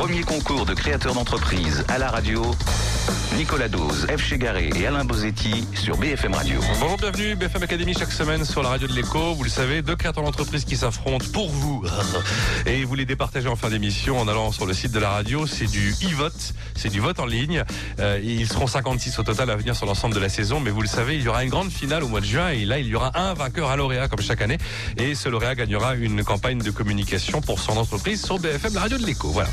Premier concours de créateurs d'entreprise à la radio. Nicolas Dose, F. Chegaré et Alain Bozetti sur BFM Radio. Bonjour, bienvenue BFM Academy chaque semaine sur la radio de l'écho. Vous le savez, deux créateurs d'entreprise qui s'affrontent pour vous. Et vous les départagez en fin d'émission en allant sur le site de la radio. C'est du e-vote, c'est du vote en ligne. Euh, ils seront 56 au total à venir sur l'ensemble de la saison. Mais vous le savez, il y aura une grande finale au mois de juin. Et là, il y aura un vainqueur à lauréat comme chaque année. Et ce lauréat gagnera une campagne de communication pour son entreprise sur BFM, radio de l'écho. Voilà.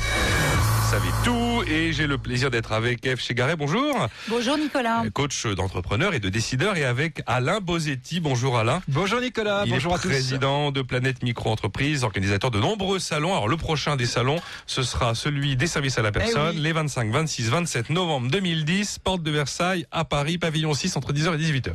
Vous savez tout et j'ai le plaisir d'être avec Eve Chegaret. Bonjour. Bonjour Nicolas. Coach d'entrepreneurs et de décideurs et avec Alain Bozetti. Bonjour Alain. Bonjour Nicolas. Il bonjour est à tous. Président de Planète Micro Entreprise, organisateur de nombreux salons. Alors le prochain des salons, ce sera celui des services à la personne, oui. les 25, 26, 27 novembre 2010, porte de Versailles à Paris, pavillon 6 entre 10h et 18h.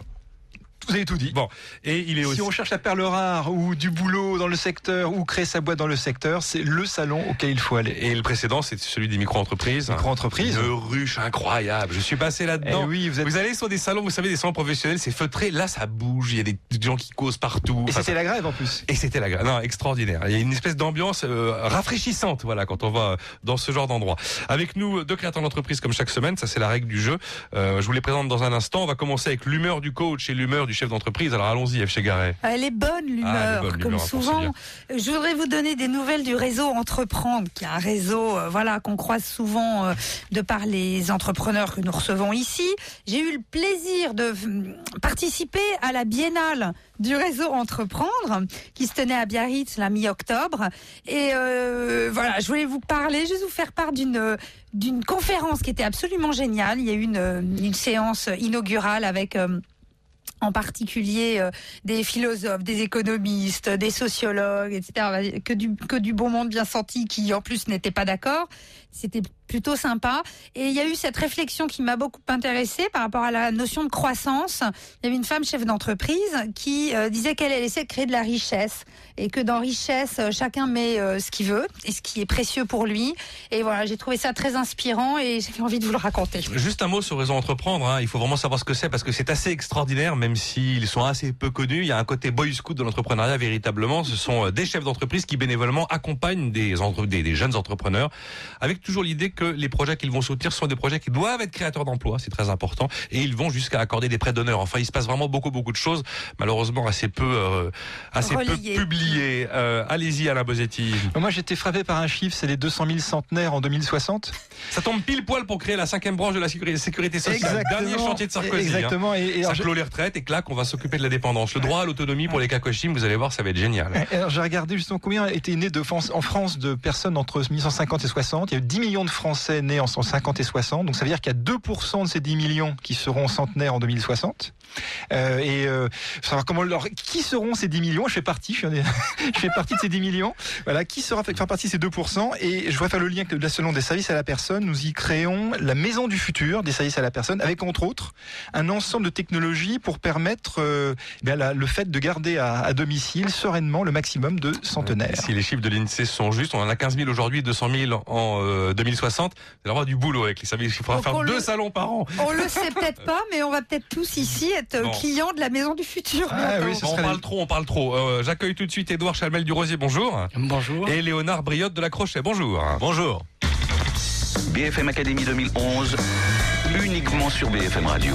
Vous avez tout dit. Bon, et il est Si aussi on cherche la perle rare ou du boulot dans le secteur ou créer sa boîte dans le secteur, c'est le salon auquel il faut aller. et le précédent, c'est celui des micro-entreprises. Micro-entreprise. Une ruche incroyable. Je suis passé là-dedans. Eh oui, vous êtes- allez sur des salons, vous savez, des salons professionnels, c'est feutré. Là, ça bouge. Il y a des gens qui causent partout. Et Enfin, c'était la grève en plus. Et c'était la gra- non extraordinaire. Il y a une espèce d'ambiance euh, rafraîchissante, voilà, quand on va dans ce genre d'endroit. Avec nous deux créateurs d'entreprise comme chaque semaine, ça c'est la règle du jeu. Euh, je vous les présente dans un instant. On va commencer avec l'humeur du coach et l'humeur du chef d'entreprise. Alors allons-y, F. Chegaret. Elle est bonne Ah, elle est l'humeur, bonne, comme l'humeur, pour souvent. Je voudrais vous donner des nouvelles du réseau Entreprendre, qui est un réseau, euh, voilà, qu'on croise souvent euh, de par les entrepreneurs que nous recevons ici. J'ai eu le plaisir de hum, participer à la biennale du réseau Entreprendre, qui se tenait à Biarritz la mi-octobre. Et euh, voilà, je voulais vous parler, juste vous faire part d'une d'une conférence qui était absolument géniale. Il y a eu une, une séance inaugurale avec euh, en particulier euh, des philosophes, des économistes, des sociologues, etc. Que du, que du bon monde bien senti qui en plus n'était pas d'accord. C'était plutôt sympa. Et il y a eu cette réflexion qui m'a beaucoup intéressée par rapport à la notion de croissance. Il y avait une femme chef d'entreprise qui euh, disait qu'elle elle essaie de créer de la richesse et que dans richesse, euh, chacun met euh, ce qu'il veut et ce qui est précieux pour lui. Et voilà, j'ai trouvé ça très inspirant et j'avais envie de vous le raconter. Juste un mot sur Réseau Entreprendre. Hein. Il faut vraiment savoir ce que c'est parce que c'est assez extraordinaire, même s'ils sont assez peu connus. Il y a un côté boy scout de l'entrepreneuriat véritablement. Ce sont euh, des chefs d'entreprise qui bénévolement accompagnent des, entre- des, des jeunes entrepreneurs avec toujours l'idée que les projets qu'ils vont soutenir sont des projets qui doivent être créateurs d'emplois. C'est très important. Et ils vont jusqu'à accorder des prêts d'honneur. Enfin, il se passe vraiment beaucoup, beaucoup de choses. Malheureusement, assez peu, euh, assez peu publiées. Euh, Allez-y, Alain Bozetti. Moi j'étais frappé par un chiffre, c'est les 200 000 centenaires en 2060. Ça tombe pile poil pour créer la cinquième branche de la sécurité, sociale. Dernier chantier de Sarkozy. hein. Exactement. Et, et Ça je- clôt les retraites et clac, on va s'occuper de la dépendance. Le droit à l'autonomie pour les Kakoshim, vous allez voir, ça va être génial. Alors j'ai regardé justement combien étaient nés de France, en France de personnes entre 1950 et 60. Il y a eu 10 millions de Français Français nés en 150 et 60. Donc ça veut dire qu'il y a 2% de ces 10 millions qui seront centenaires en 2060. Euh, et euh, savoir comment qui seront ces 10 millions? Je fais partie, je, fais partie de ces 10 millions. Voilà, qui sera faire partie de ces 2% Et je voudrais faire le lien avec le salon des services à la personne. Nous y créons la maison du futur des services à la personne, avec entre autres un ensemble de technologies pour permettre euh, ben le fait de garder à, à, domicile sereinement le maximum de centenaires. Si les chiffres de l'INSEE sont justes, on en a 15 000 aujourd'hui, 200 000 en euh, 2060. 60, vous du boulot avec les services. Il faudra faire deux salons par an. On le sait peut-être pas, mais on va peut-être tous ici être clients de la maison du futur. Ah on parle trop, on parle trop. Euh, j'accueille tout de suite Édouard Chalmel du Rosier, bonjour. Bonjour. Et Léonard Briotte de la Crochet, bonjour. Bonjour. BFM Académie 2011 uniquement sur BFM Radio.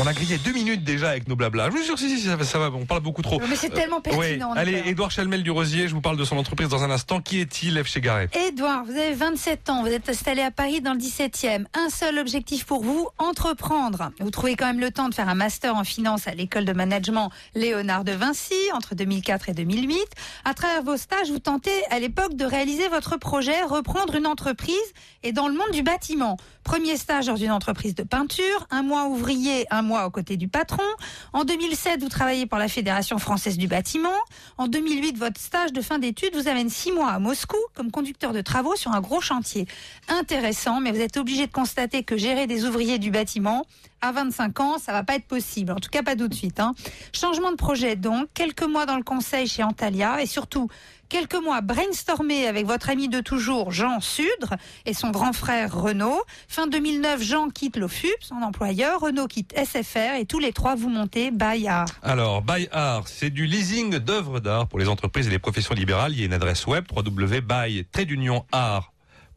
On a grillé deux minutes déjà avec nos blabla. Je vous jure, si, si, ça, va, ça va, on parle beaucoup trop. Mais c'est tellement pertinent. Ouais. Allez. Édouard Chalmel du Rosier, je vous parle de son entreprise dans un instant. Qui est-il, F. Chegaret Édouard, vous avez 27 ans, vous êtes installé à Paris dans le 17e. Un seul objectif pour vous, entreprendre. Vous trouvez quand même le temps de faire un master en finance à l'école de management Léonard de Vinci entre 2004 et 2008. À travers vos stages, vous tentez à l'époque de réaliser votre projet, reprendre une entreprise et dans le monde du bâtiment. Premier stage dans une entreprise de peinture, un mois ouvrier, un mois aux côtés du patron. En 2007, vous travaillez pour la Fédération française du bâtiment. En 2008, votre stage de fin d'études vous amène six mois à Moscou comme conducteur de travaux sur un gros chantier. Intéressant, mais vous êtes obligé de constater que gérer des ouvriers du bâtiment, à 25 ans, ça va pas être possible. En tout cas, pas tout de suite. Hein. Changement de projet donc, quelques mois dans le conseil chez Antalya et surtout quelques mois brainstormé avec votre ami de toujours, Jean Sudre, et son grand frère Renaud. Fin 2009, Jean quitte l'OFUP, son employeur, Renaud quitte SFR, et tous les trois vous montez Bayard. Alors, Buy Art, c'est du leasing d'œuvres d'art pour les entreprises et les professions libérales. Il y a une adresse web www.buy-art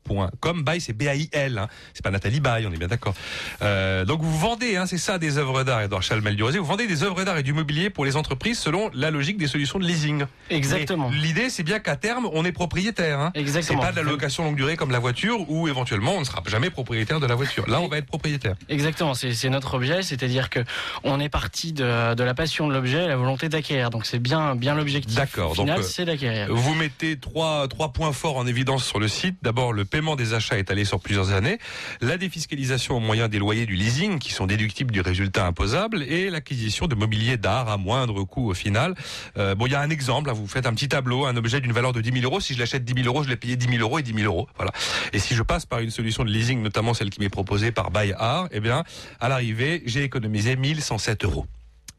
bail.com. Bail, c'est B-A-I-L. Hein. C'est pas Nathalie Bail, on est bien d'accord. Euh, donc vous vendez, hein, c'est ça, des œuvres d'art, Edouard Chalmel du Vous vendez des œuvres d'art et du mobilier pour les entreprises selon la logique des solutions de leasing. Exactement. L'idée, c'est bien qu'à terme, on est propriétaire. Hein. Exactement. C'est pas de la location longue durée comme la voiture, où éventuellement on ne sera jamais propriétaire de la voiture. Là, on va être propriétaire. Exactement. C'est notre objet, c'est-à-dire que on est parti de, de la passion de l'objet, la volonté d'acquérir. Donc c'est bien, bien l'objectif. D'accord. Final, euh, c'est d'acquérir. Vous mettez trois, trois points forts en évidence sur le site. D'abord, le paiement des achats étalé sur plusieurs années, la défiscalisation au moyen des loyers du leasing qui sont déductibles du résultat imposable et l'acquisition de mobilier d'art à moindre coût au final. Euh, bon, il y a un exemple. vous faites un petit tableau, un objet d'une valeur de 10 000 euros. Si je l'achète 10 000 euros, je l'ai payé 10 000 euros et 10 000 euros. Voilà. Et si je passe par une solution de leasing, notamment celle qui m'est proposée par Buy eh bien, à l'arrivée, j'ai économisé 1107 euros.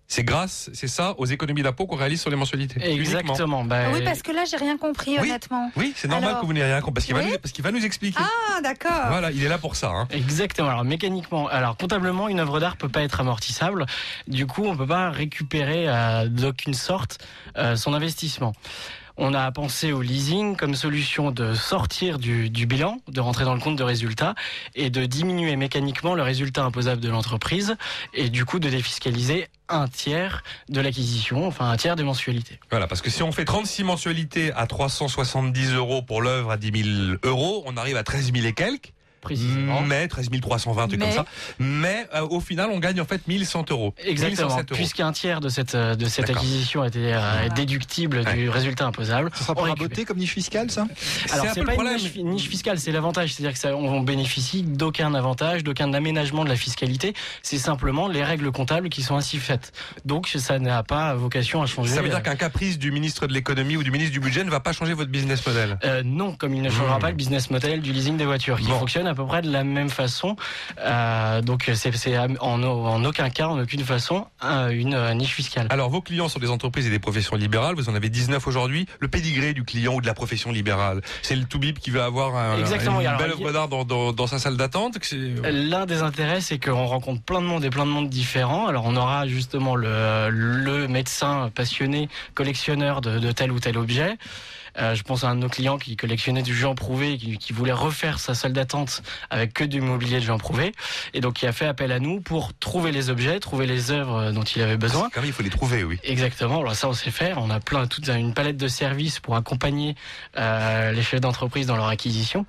C'est grâce, c'est ça, aux économies d'impôt qu'on réalise sur les mensualités. Exactement. Bah, oui, parce que là, j'ai rien compris, honnêtement. Oui, c'est normal que vous n'ayez rien compris, parce qu'il va, nous, parce qu'il va nous expliquer. Ah, d'accord. Voilà, il est là pour ça. Hein. Exactement. Alors, mécaniquement, alors comptablement, une œuvre d'art peut pas être amortissable. Du coup, on peut pas récupérer euh, d'aucune sorte euh, son investissement. On a pensé au leasing comme solution de sortir du, bilan, de rentrer dans le compte de résultat et de diminuer mécaniquement le résultat imposable de l'entreprise et du coup de défiscaliser un tiers de l'acquisition, enfin un tiers des mensualités. Voilà, parce que si on fait 36 mensualités à 370 euros pour l'œuvre à 10 000 euros, on arrive à 13 000 et quelques précisément. Mais 13 320, trucs comme ça. Mais euh, au final, on gagne en fait 1100 euros. Exactement. Puisqu'un tiers de cette, euh, de cette acquisition était euh, déductible du résultat imposable. Ça sera pas raboté comme niche fiscale, ça? Alors, c'est pas une niche, fiscale, c'est l'avantage. C'est-à-dire qu'on bénéficie d'aucun avantage, d'aucun aménagement de la fiscalité. C'est simplement les règles comptables qui sont ainsi faites. Donc, ça n'a pas vocation à changer. Ça veut dire qu'un caprice du ministre de l'économie ou du ministre du budget ne va pas changer votre business model? Non, comme il ne changera hmm. pas le business model du leasing des voitures, qui fonctionne à peu près de la même façon. Euh, donc c'est en, en, aucun cas, en aucune façon, une euh, niche fiscale. Alors vos clients sont des entreprises et des professions libérales. Vous en avez 19 aujourd'hui. Le pédigré du client ou de la profession libérale, c'est le Toubib qui va avoir un, une belle œuvre d'art dans, dans, dans, sa salle d'attente. L'un des intérêts, c'est qu'on rencontre plein de monde et plein de monde différents. Alors on aura justement le, le médecin passionné, collectionneur de, de tel ou tel objet. Euh, je pense à un de nos clients qui collectionnait du Jean Prouvé, qui, qui voulait refaire sa salle d'attente avec que du mobilier de Jean Prouvé, et donc qui a fait appel à nous pour trouver les objets, trouver les œuvres dont il avait besoin. Même, il faut les trouver, oui. Exactement. Alors ça, on sait faire. On a plein, toute une palette de services pour accompagner euh, les chefs d'entreprise dans leur acquisition.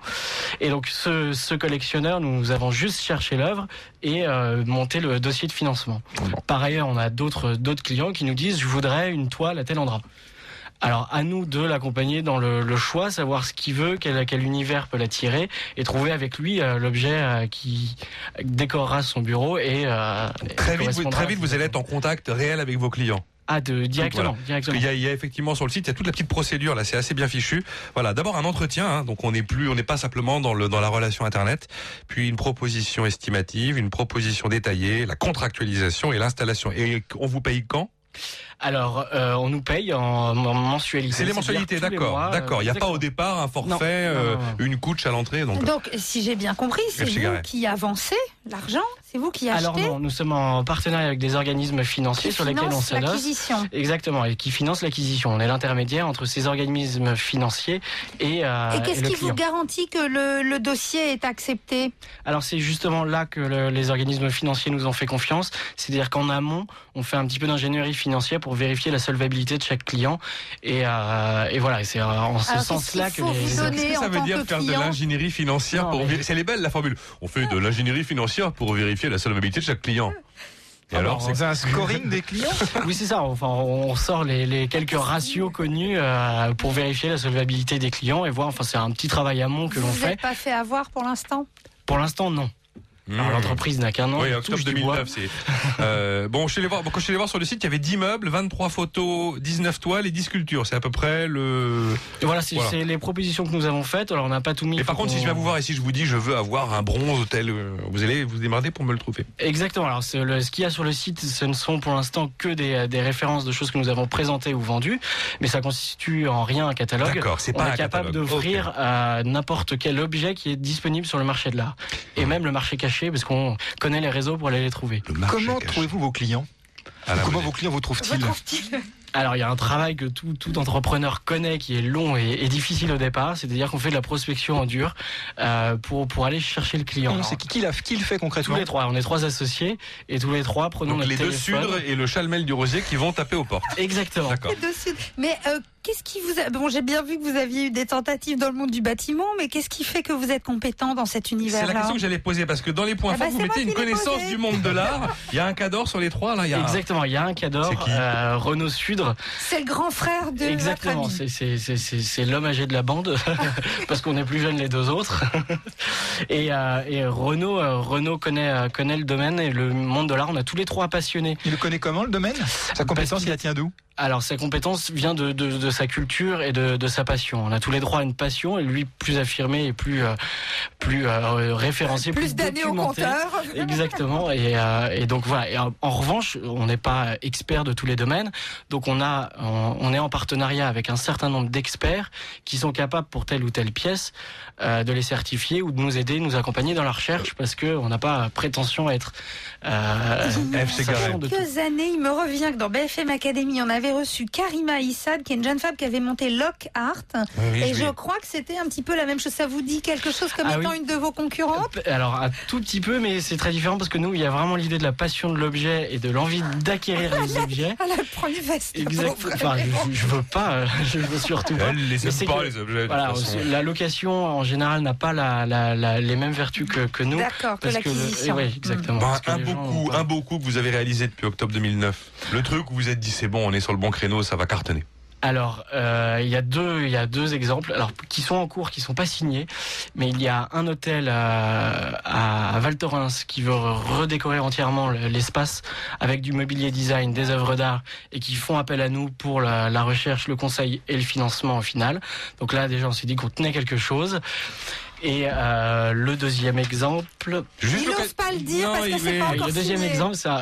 Et donc, ce, ce collectionneur, nous avons juste cherché l'œuvre et euh, monté le dossier de financement. Par ailleurs, on a d'autres d'autres clients qui nous disent je voudrais une toile à tel endroit. Alors à nous de l'accompagner dans le, choix, savoir ce qu'il veut, quel, quel univers peut l'attirer, et trouver avec lui euh, l'objet euh, qui décorera son bureau et euh, très vite, vous, très vite vous allez être en contact réel avec vos clients. Ah, de, directement. directement. Il, y a, il, y a, effectivement sur le site, il y a toute la petite procédure là, c'est assez bien fichu. Voilà, d'abord un entretien, hein, donc on n'est plus, on n'est pas simplement dans le dans la relation internet, puis une proposition estimative, une proposition détaillée, la contractualisation et l'installation. Et on vous paye quand? Alors, euh, on nous paye en, mensualité. C'est les mensualités, d'accord. D'accord. Il n'y a pas au départ un forfait, euh, une couche à l'entrée. Donc, donc si j'ai bien compris, c'est vous qui avancez l'argent C'est vous qui achetez Alors non, nous sommes en partenariat avec des organismes financiers sur lesquels on s'adosse. Exactement, et qui financent l'acquisition. On est l'intermédiaire entre ces organismes financiers et euh, Et qu'est-ce qui vous garantit que le, dossier est accepté? Alors c'est justement là que les organismes financiers nous ont fait confiance. C'est-à-dire qu'en amont, on fait un petit peu d'ingénierie financière pour vérifier la solvabilité de chaque client. Et, euh, et voilà, c'est en ce sens-là que les... Qu'est-ce que ça veut dire faire de l'ingénierie financière pour... C'est les belles la formule. On fait de l'ingénierie financière pour vérifier la solvabilité de chaque client. Et alors, c'est un scoring des clients? Oui, c'est ça. Enfin, on sort les, quelques ratios connus euh, pour vérifier la solvabilité des clients et voir. Enfin, c'est un petit travail amont que l'on fait. Vous n'êtes pas fait avoir pour l'instant? Pour l'instant, non. Alors l'entreprise n'a qu'un an. Oui, octobre 2009. C'est euh, bon. Je allé voir. quand je suis allé voir sur le site, il y avait 10 meubles, 23 photos, 19 toiles et 10 sculptures. C'est à peu près le. Et voilà, c'est les propositions que nous avons faites. Alors on n'a pas tout mis. Mais par contre, si je viens vous voir et si je vous dis, je veux avoir un bronze tel, euh, vous allez vous démerder pour me le trouver. Exactement. Alors le, ce qu'il y a sur le site, ce ne sont pour l'instant que des, des, références de choses que nous avons présentées ou vendues, mais ça constitue en rien un catalogue. D'accord, c'est pas on est capable d'offrir n'importe quel objet qui est disponible sur le marché de l'art et même le marché caché, parce qu'on connaît les réseaux pour aller les trouver. Comment trouvez-vous vos clients Comment vos clients vous trouvent-ils Alors il y a un travail que tout, tout entrepreneur connaît qui est long et, et difficile au départ, c'est-à-dire qu'on fait de la prospection en dur euh, pour, pour aller chercher le client. Non, C'est qui, qui, l'a- qui le fait tous concrètement les trois, on est trois associés et tous les trois prenons Donc notre les deux. Sudres et le Chalmel du Rosier qui vont taper aux portes. Exactement. D'accord. Dessus. Mais euh, qu'est-ce qui vous a... Bon, j'ai bien vu que vous aviez eu des tentatives dans le monde du bâtiment, mais qu'est-ce qui fait que vous êtes compétent dans cet C'est la question que j'allais poser parce que dans les points Ah bah, forts, vous c'est mettez moi une connaissance posé. du monde de l'art. Il y a un cadre sur les trois là. Il y a un- Exactement, il y a un qui euh, Renaud Sudre, C'est le grand frère de Exactement, c'est c'est c'est c'est c'est l'homme âgé de la bande parce qu'on est plus jeunes les deux autres. et euh, et Renaud euh, Renaud connaît euh, connaît le domaine et le monde de l'art. On a tous les trois passionnés. Il le connaît comment le domaine? Sa compétence, il la tient d'où? Alors sa compétence vient de, de, de sa culture et de, de sa passion. On a tous les trois une passion et lui plus affirmé et plus euh, plus euh, référencié, Plus d'années au compteur. Exactement. Et, euh, et donc voilà. Et en, en revanche, on n'est pas expert de tous les domaines. Donc on a, on, on est en partenariat avec un certain nombre d'experts qui sont capables pour telle ou telle pièce euh, de les certifier ou de nous aider, nous accompagner dans la recherche parce que on n'a pas prétention à être euh, FC quelques années, il me revient que dans BFM Academy, on avait reçu Karima Issad, qui est une jeune femme qui avait monté Lock Art. Oui, oui, et je crois que c'était un petit peu la même chose. Ça vous dit quelque chose comme Ah étant oui. une de vos concurrentes? Alors un tout petit peu, mais c'est très différent parce que nous, il y a vraiment l'idée de la passion de l'objet et de l'envie d'acquérir les objets. Elle elle prend une veste. Exact. Enfin, je, je veux pas, euh, je veux surtout pas. Elle les aime pas que- les objets. Voilà, la location en général n'a pas la, la- la- les mêmes vertus que, que nous. D'accord, que l'acquisition. oui, exactement. Que un beau coup, un beau coup que vous avez réalisé depuis octobre 2009. Le truc où vous êtes dit c'est bon, on est sur le bon créneau, ça va cartonner. Alors, euh, il y a deux, il y a deux exemples, alors qui sont en cours, qui sont pas signés, mais il y a un hôtel euh, à, à Val Thorens qui veut redécorer entièrement le- l'espace avec du mobilier design, des œuvres d'art, et qui font appel à nous pour la, la recherche, le conseil et le financement au final. Donc là, déjà, on s'est dit qu'on tenait quelque chose. Et euh, le deuxième exemple, Juste Il n'ose pas le dire Non, parce que il c'est est- pas encore le deuxième signé. exemple, c'est un,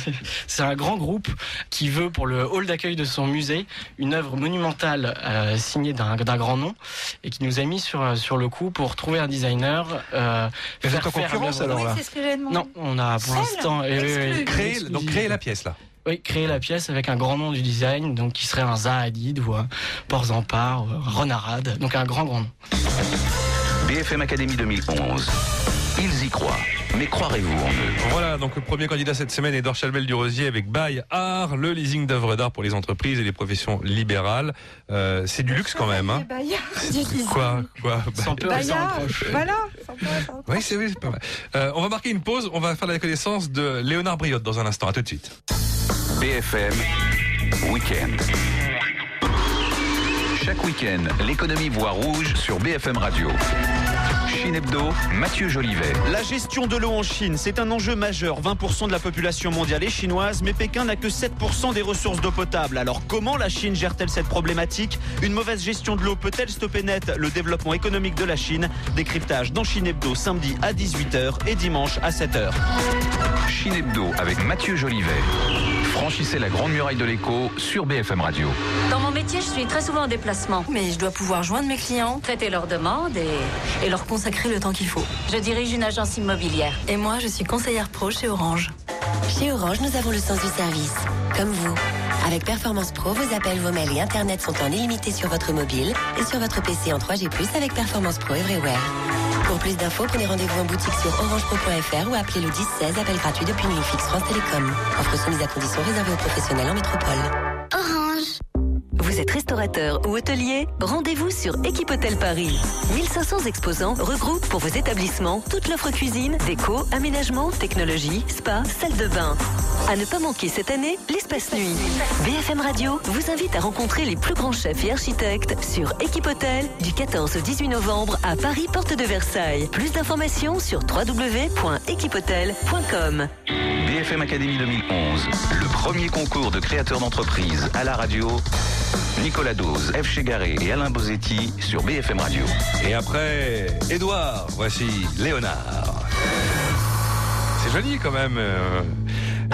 c'est un grand groupe qui veut pour le hall d'accueil de son musée une œuvre monumentale euh, signée d'un d'un grand nom et qui nous a mis sur sur le coup pour trouver un designer. Euh, Mais faire en faire concurrence, alors, Oui, là c'est ce que j'ai demandé. Non, on a pour Seul l'instant oui, oui, Exclu. Créer, donc créer la pièce là. oui, créer la pièce avec un grand nom du design, donc qui serait un Zaha Hadid ou un Port Zampar, ou un Renarade, donc un grand grand nom. BFM Académie 2011. Ils y croient. Mais croirez-vous en eux? Voilà, donc le premier candidat cette semaine est Chalmel du Rosier avec Bail Art, le leasing d'œuvres d'art pour les entreprises et les professions libérales. Euh, c'est du luxe quand même. Hein. Quoi, quoi Sans voilà. Oui, c'est oui, c'est pas mal. Euh, on va marquer une pause. On va faire la connaissance de Léonard Briotte dans un instant. À tout de suite. BFM Week-end. Chaque week-end, l'économie voit rouge sur BFM Radio. Chine Hebdo, Mathieu Jolivet. La gestion de l'eau en Chine, c'est un enjeu majeur. 20% de la population mondiale est chinoise, mais Pékin n'a que 7% des ressources d'eau potable. Alors comment la Chine gère-t-elle cette problématique? Une mauvaise gestion de l'eau peut-elle stopper net le développement économique de la Chine? Décryptage dans Chine Hebdo samedi à 18h et dimanche à 7h. Chine Hebdo avec Mathieu Jolivet. Franchissez la grande muraille de l'écho sur BFM Radio. Dans mon métier, je suis très souvent en déplacement. Mais je dois pouvoir joindre mes clients Traiter leurs demandes et et leur consacrer le temps qu'il faut. je dirige une agence immobilière. Et moi, je suis conseillère pro chez Orange. Chez Orange, nous avons le sens du service. Comme vous. Avec Performance Pro, vos appels, vos mails et Internet sont en illimité sur votre mobile et sur votre PC en 3G+, avec Performance Pro Everywhere. Pour plus d'infos, prenez rendez-vous en boutique sur orangepro.fr ou appelez le 10 16, appel gratuit depuis ligne fixe France Télécom. Offre soumise à conditions réservée aux professionnels en métropole. Vous êtes restaurateur ou hôtelier Rendez-vous sur Équipe Paris. 1500 exposants regroupent pour vos établissements toute l'offre cuisine, déco, aménagement, technologie, spa, salle de bain. À ne pas manquer cette année, l'espace nuit. BFM Radio vous invite à rencontrer les plus grands chefs et architectes sur Équipe Hôtel du 14 au 18 novembre à Paris, porte de Versailles. Plus d'informations sur www.équipehotel.com. BFM Académie 2011. Le premier concours de créateurs d'entreprise à la radio. Nicolas Dose, F. Chegaré et Alain Bozetti sur BFM Radio. Et après, Édouard, voici Léonard. C'est joli quand même. euh,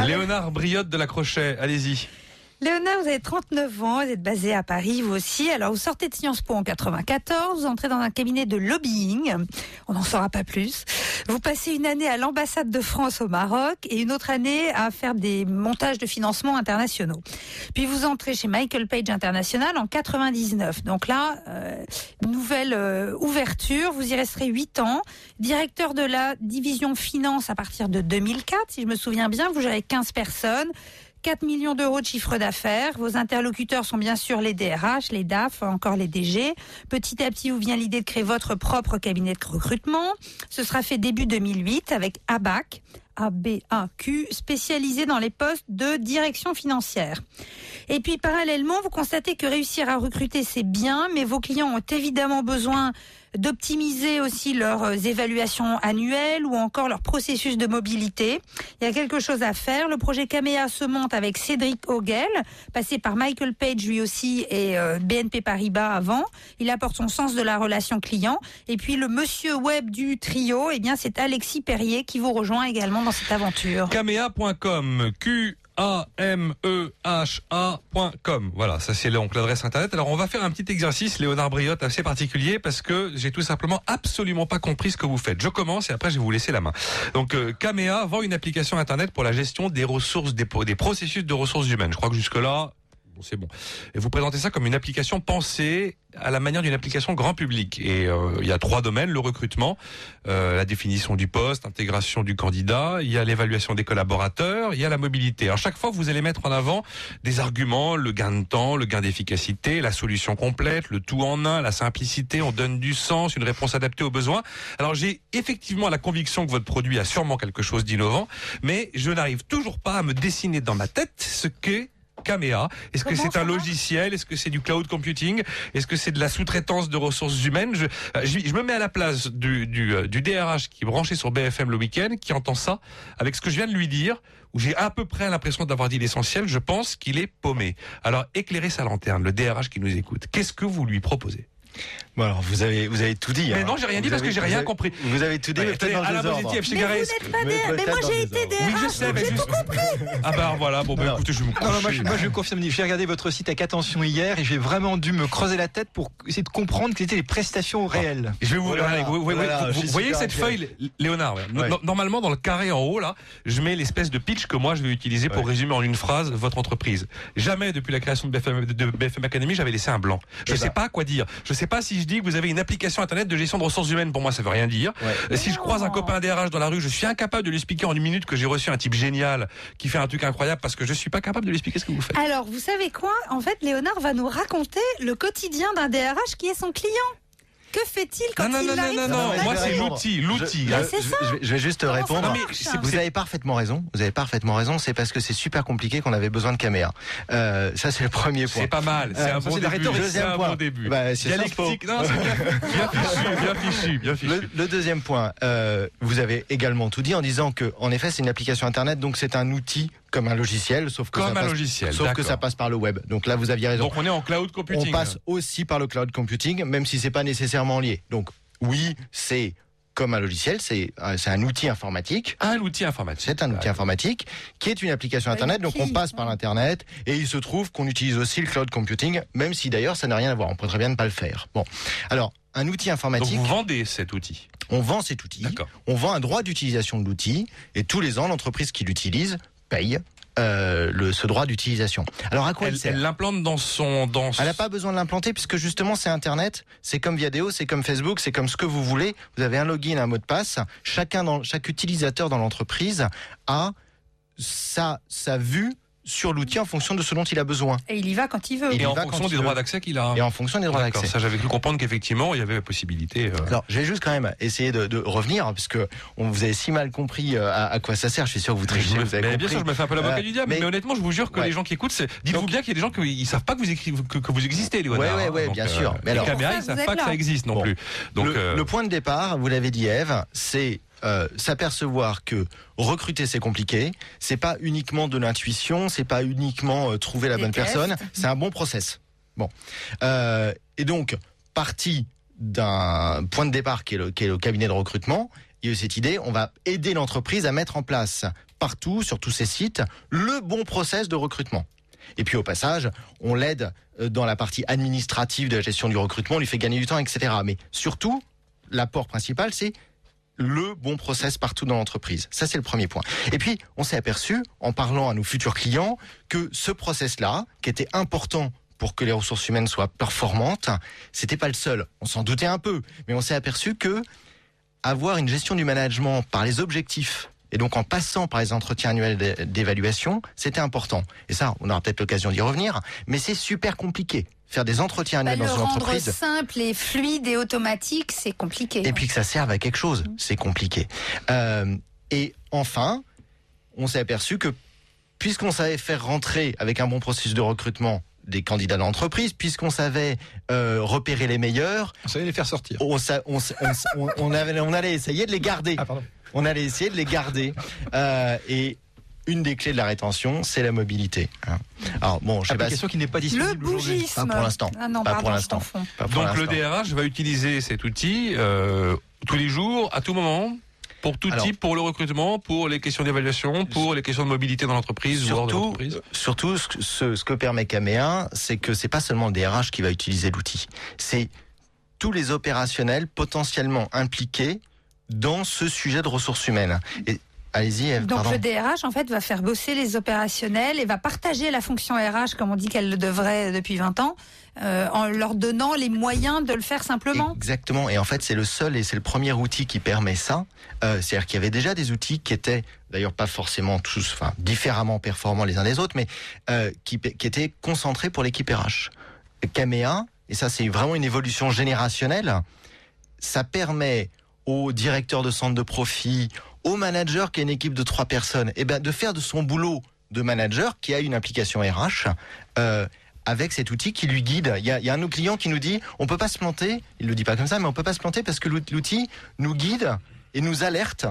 Léonard Briotte de la Crochet, allez-y. Léonard, vous avez 39 ans, vous êtes basé à Paris, vous aussi. Alors, vous sortez de Sciences Po en 94, vous entrez dans un cabinet de lobbying. On n'en saura pas plus. Vous passez une année à l'ambassade de France au Maroc et une autre année à faire des montages de financement internationaux. Puis vous entrez chez Michael Page International en 99. Donc là, euh, nouvelle euh, ouverture. Vous y resterez 8 ans. Directeur de la division finance à partir de 2004, si je me souviens bien. Vous gérez 15 personnes. 4 millions d'euros de chiffre d'affaires. Vos interlocuteurs sont bien sûr les DRH, les DAF, encore les DG. Petit à petit, vous vient l'idée de créer votre propre cabinet de recrutement. Ce sera fait début 2008 avec ABAC, ABAQ, spécialisé dans les postes de direction financière. Et puis parallèlement, vous constatez que réussir à recruter, c'est bien, mais vos clients ont évidemment besoin d'optimiser aussi leurs euh, évaluations annuelles ou encore leur processus de mobilité. Il y a quelque chose à faire. Le projet Camea se monte avec Cédric Hogel, passé par Michael Page lui aussi et euh, BNP Paribas avant. Il apporte son sens de la relation client. Et puis le monsieur web du trio, eh bien c'est Alexis Perrier qui vous rejoint également dans cette aventure. Camea.com, Q A-M-E-H-A.com. Voilà, ça c'est donc l'adresse internet. Alors on va faire un petit exercice, Léonard Briotte, assez particulier parce que j'ai tout simplement absolument pas compris ce que vous faites. Je commence et après je vais vous laisser la main. Donc euh, Camea vend une application internet pour la gestion des ressources, des, des processus de ressources humaines. Je crois que jusque là, Bon, c'est bon. Et vous présentez ça comme une application pensée à la manière d'une application grand public. Et euh, il y a trois domaines le recrutement, euh, la définition du poste, l'intégration du candidat, il y a l'évaluation des collaborateurs, il y a la mobilité. Alors chaque fois, vous allez mettre en avant des arguments le gain de temps, le gain d'efficacité, la solution complète, le tout en un, la simplicité. On donne du sens, une réponse adaptée aux besoins. Alors j'ai effectivement la conviction que votre produit a sûrement quelque chose d'innovant, mais je n'arrive toujours pas à me dessiner dans ma tête ce qu'est Camea Est-ce que c'est un logiciel? Est-ce que c'est du cloud computing? Est-ce que c'est de la sous-traitance de ressources humaines? Je, euh, je, je, me mets à la place du, du, euh, du DRH qui est branché sur BFM le week-end, qui entend ça, avec ce que je viens de lui dire, où j'ai à peu près l'impression d'avoir dit l'essentiel, je pense qu'il est paumé. Alors éclairez sa lanterne, le DRH qui nous écoute. Qu'est-ce que vous lui proposez? Bon alors vous avez vous avez tout dit. Mais hein. non, j'ai rien dit Vous parce avez- que j'ai rien avez- compris. Vous avez tout dit, Ouais, mais peut-être dans Alain. Bosetti, FC Mais vous n'êtes pas Mais des... Mais moi j'ai été. DRH, Oui, je sais, mais j'ai juste- tout compris. Ah bah voilà, bon bah Alors, écoutez, je vais me Non, non, moi, je, moi, je confirme, j'ai regardé votre site avec attention hier et j'ai vraiment dû me creuser la tête pour essayer de comprendre quelles étaient les prestations réelles. Je vais vous, Voilà, vous, vous- voilà, vous- voyez cette feuille, Léonard ouais. Ouais. No- Normalement, dans le carré en haut, là, je mets l'espèce de pitch que moi je vais utiliser pour résumer en une phrase votre entreprise. Jamais depuis la création de BFM, de BFM Academy, j'avais laissé un blanc. Je Eh sais ben. pas quoi dire. Je sais pas si je dis que vous avez une application internet de gestion de ressources humaines. Pour moi, ça veut rien dire. Ouais. Euh, Si je croise un copain DRH dans la rue, je suis incapable de lui expliquer en une minute que j'ai reçu un type génial qui fait un truc incroyable parce que je suis pas capable de lui expliquer ce que vous faites. Alors, vous savez quoi? En fait, Léonard va nous raconter le quotidien d'un DRH qui est son client. Que fait-il quand Non, non, il non, non, arrive non, non, le mais moi c'est l'outil, l'outil. Je- c'est je- je vais- je vais juste Comment répondre. Non, Vous avez parfaitement raison. Vous avez parfaitement raison. C'est parce que c'est super compliqué qu'on avait besoin de caméra. Euh, ça, c'est le premier point. C'est pas mal, c'est Euh, un bon début. un bon début. Bah, c'est Dialectique, non, c'est bien, bien fichu, bien fichu, bien fichu. Le, le deuxième point, euh, vous avez également tout dit en disant que, en effet, c'est une application internet, donc c'est un outil comme un logiciel, sauf que Comme ça un passe, logiciel, sauf que d'accord. ça passe par le web. Donc là, vous aviez raison. Donc on est en cloud On computing. passe aussi par le cloud computing, même si c'est pas nécessairement lié. Donc oui, c'est comme un logiciel, c'est euh, c'est un outil informatique. un outil informatique. C'est un outil informatique qui est une application internet, donc on passe par ouais. l'internet et il se trouve qu'on utilise aussi le cloud computing, même si d'ailleurs ça n'a rien à voir. On peut très bien ne pas le faire. Bon, alors un outil Donc informatique, vous vendez cet outil. on vend cet outil, D'accord. on vend un droit d'utilisation de l'outil et tous les ans l'entreprise qui l'utilise paye euh, le, ce droit d'utilisation. Alors à quoi elle l'implante dans son dans. elle n'a pas besoin de l'implanter puisque justement c'est Internet, c'est comme Viadeo, c'est comme Facebook, c'est comme ce que vous voulez. Vous avez un login, un mot de passe. Chacun dans, chaque utilisateur dans l'entreprise a sa, sa vue sur l'outil en fonction de ce dont il a besoin Et il y va quand il veut. Il Et y en va fonction des il droits d'accès qu'il a. et en fonction des droits D'accord, d'accès. ça j'avais cru comprendre qu'effectivement il y avait la possibilité. euh, Alors, je vais juste quand même essayer de, de revenir, puisque on vous avez si mal compris euh, à, à quoi ça sert. Je suis sûr que vous trichez, me- vous avez mais bien sûr, je me fais un peu l'avocat Euh, du diable, mais, mais- honnêtement, je vous jure que Ouais. les gens qui écoutent, c'est- dites-vous Donc- bien qu'il y a des gens qui ils savent pas que vous, écri- que, que vous existez, Léonard. Ouais, ouais, ouais, Donc, bien sûr. Mais les alors- caméras, ils ça, vous savent pas que ça existe non Bon. plus. Donc, le, euh, le point de départ, vous l'avez dit Eve, c'est euh, s'apercevoir que recruter c'est compliqué, c'est pas uniquement de l'intuition, c'est pas uniquement euh, trouver la Des bonne tests. personne, c'est un bon process. Bon, Euh, et donc parti d'un point de départ qui est, le, qui est le cabinet de recrutement, il y a eu cette idée, on va aider l'entreprise à mettre en place partout sur tous ces sites le bon process de recrutement. Et puis au passage, on l'aide dans la partie administrative de la gestion du recrutement, on lui fait gagner du temps, etc. Mais surtout, l'apport principal, c'est le bon process partout dans l'entreprise. Ça, c'est le premier point. Et puis, on s'est aperçu, en parlant à nos futurs clients, que ce process-là, qui était important pour que les ressources humaines soient performantes, c'était pas le seul. On s'en doutait un peu, mais on s'est aperçu que avoir une gestion du management par les objectifs et donc en passant par les entretiens annuels d'é- d'évaluation, c'était important. Et ça, on aura peut-être l'occasion d'y revenir, mais c'est super compliqué. Faire des entretiens Bah, annuels le dans une rendre entreprise. simple et fluide et automatique, c'est compliqué. Et puis que ça serve à quelque chose, c'est compliqué. Euh, et enfin, on s'est aperçu que puisqu'on savait faire rentrer avec un bon processus de recrutement des candidats d'entreprise, puisqu'on savait euh, repérer les meilleurs, On savait les faire sortir. on, on, on s- on- on avait- on allait essayer de les garder. Ah, pardon. On allait essayer de les garder. Euh, et une des clés de la rétention, c'est la mobilité. hein. Alors bon, je sais pas. si- qui n'est pas le disponible aujourd'hui. bougisme. Pas pour l'instant. Ah non, Pas pardon, pour l'instant. Donc le. DRH va utiliser cet outil euh, tous les jours, à tout moment, pour tout Alors- type, pour le recrutement, pour les questions d'évaluation, pour les questions de mobilité dans l'entreprise ou hors de Surtout, l'entreprise. surtout ce, que- ce, ce que permet Caméa, c'est que c'est pas seulement le DRH qui va utiliser l'outil, c'est tous les opérationnels potentiellement impliqués dans ce sujet de ressources humaines. Et allez-y, Eve, Donc pardon. le DRH en fait va faire bosser les opérationnels et va partager la fonction RH comme on dit qu'elle le devrait depuis 20 ans euh, en leur donnant les moyens de le faire simplement. Exactement. Et en fait, c'est le seul et c'est le premier outil qui permet ça. Euh, C'est-à-dire qu'il y avait déjà des outils qui étaient, d'ailleurs pas forcément tous, enfin différemment performants les uns des autres, mais euh, qui, qui étaient concentrés pour l'équipe RH. Caméa, et ça c'est vraiment une évolution générationnelle, ça permet aux directeurs de centre de profit, au manager qui a une équipe de trois personnes, et ben de faire de son boulot de manager qui a une application RH. Euh, avec cet outil qui lui guide. Il y a, y a un de nos clients qui nous dit on peut pas se planter, il le dit pas comme ça, mais on peut pas se planter parce que l'out- l'outil nous guide et nous alerte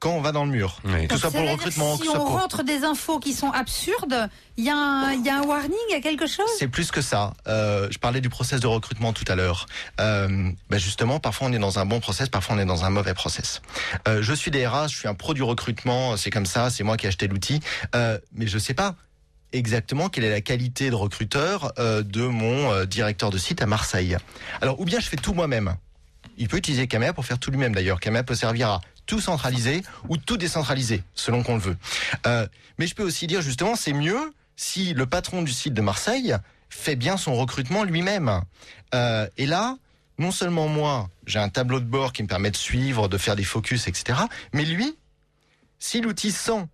quand on va dans le mur. Oui. Que ce soit Ça pour le recrutement, si on pour... rentre des infos qui sont absurdes, il y, a un- il y a un warning, il y a quelque chose? C'est plus que ça. Euh, je parlais du process de recrutement tout à l'heure. Euh, ben justement, parfois on est dans un bon process, parfois on est dans un mauvais process. Euh, je suis DRH, je suis un pro du recrutement, c'est comme ça, c'est moi qui ai acheté l'outil, euh, mais je sais pas exactement quelle est la qualité de recruteur euh, de mon euh, directeur de site à Marseille. Alors, ou bien je fais tout moi-même. Il peut utiliser Caméa pour faire tout lui-même d'ailleurs. Caméa peut servir à tout centraliser ou tout décentraliser, selon qu'on le veut. Euh, mais je peux aussi dire justement, c'est mieux si le patron du site de Marseille fait bien son recrutement lui-même. Euh, et là, non seulement moi, j'ai un tableau de bord qui me permet de suivre, de faire des focus, etc. Mais lui, si l'outil sent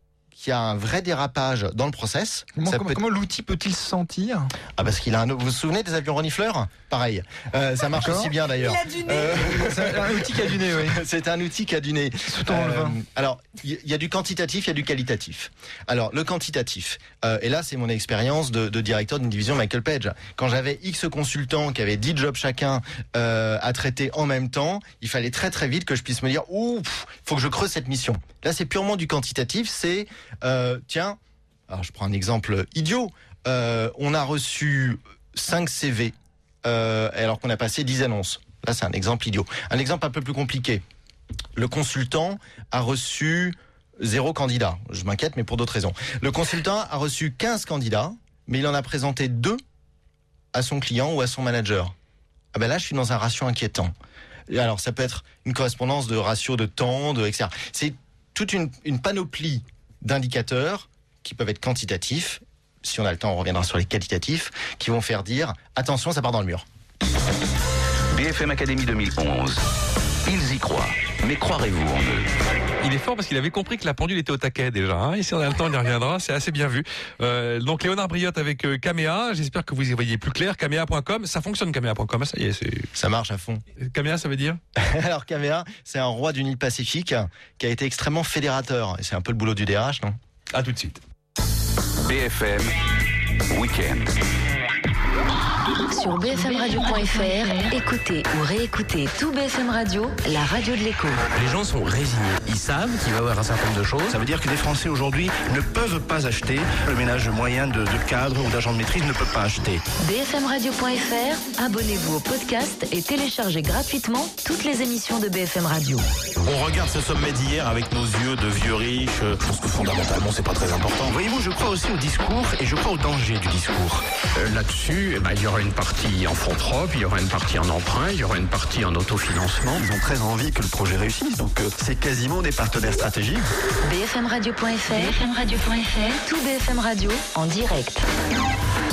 qu'il y a un vrai dérapage dans le process, Comment, ça comment- peut comment l'outil peut-il se sentir? Ah parce qu'il a un. Vous vous souvenez des avions renifleurs Pareil. Euh, ça marche aussi bien d'ailleurs. Il a du nez. Euh, C'est un outil qui a du nez, oui. c'est un outil qui a du nez. En vin. alors, il y, y a du quantitatif, il y a du qualitatif. Alors, le quantitatif, euh, et là, c'est mon expérience de, de directeur d'une division Michael Page. Quand j'avais X consultants qui avaient 10 jobs chacun euh, à traiter en même temps, il fallait très très vite que je puisse me dire, ouh, pff, faut que je creuse cette mission. Là, c'est purement du quantitatif. C'est, euh, tiens, alors je prends un exemple idiot. Euh, on a reçu 5 CV euh, alors qu'on a passé 10 annonces. Là, c'est un exemple idiot. Un exemple un peu plus compliqué. Le consultant a reçu zéro candidat. Je m'inquiète, mais pour d'autres raisons. Le consultant a reçu 15 candidats, mais il en a présenté deux à son client ou à son manager. Ah ben là, je suis dans un ratio inquiétant. Alors, ça peut être une correspondance de ratio de temps, de etc. C'est toute une panoplie d'indicateurs qui peuvent être quantitatifs. Si on a le temps, on reviendra sur les qualitatifs, qui vont faire dire attention, ça part dans le mur. BFM Académie 2011. Ils y croient. Mais croirez-vous en eux? Il est fort parce qu'il avait compris que la pendule était au taquet déjà. Hein. Et si on a le temps, il y reviendra. C'est assez bien vu. Euh, donc Léonard Briotte avec euh, Caméa. J'espère que vous y voyez plus clair. Caméa.com. Ça fonctionne Caméa.com. Ça y est, c'est. Ça marche à fond. Caméa, ça veut dire? Alors Caméa, c'est un roi d'une île pacifique qui a été extrêmement fédérateur. Et c'est un peu le boulot du DRH, non? À tout de suite. BFM Weekend. Sur bfmradio.fr, écoutez ou réécoutez tout BFM Radio, la radio de l'écho. Les gens sont résignés. Ils savent qu'il va y avoir un certain nombre de choses. Ça veut dire que les Français aujourd'hui ne peuvent pas acheter. Le ménage moyen de, de cadre ou d'agent de maîtrise ne peut pas acheter. bfmradio.fr, abonnez-vous au podcast et téléchargez gratuitement toutes les émissions de BFM Radio. On regarde ce sommet d'hier avec nos yeux de vieux riches. Je pense que fondamentalement, c'est pas très important. Voyez-vous, je crois aussi au discours et je crois au danger du discours. Euh, Là-dessus, eh ben, il y aura une partie en fonds propres, il y aura une partie en emprunt, il y aura une partie en autofinancement. Ils ont très envie que le projet réussisse, donc euh, c'est quasiment des partenaires stratégiques. bfmradio.fr, bfmradio.fr, tout BFM Radio en direct.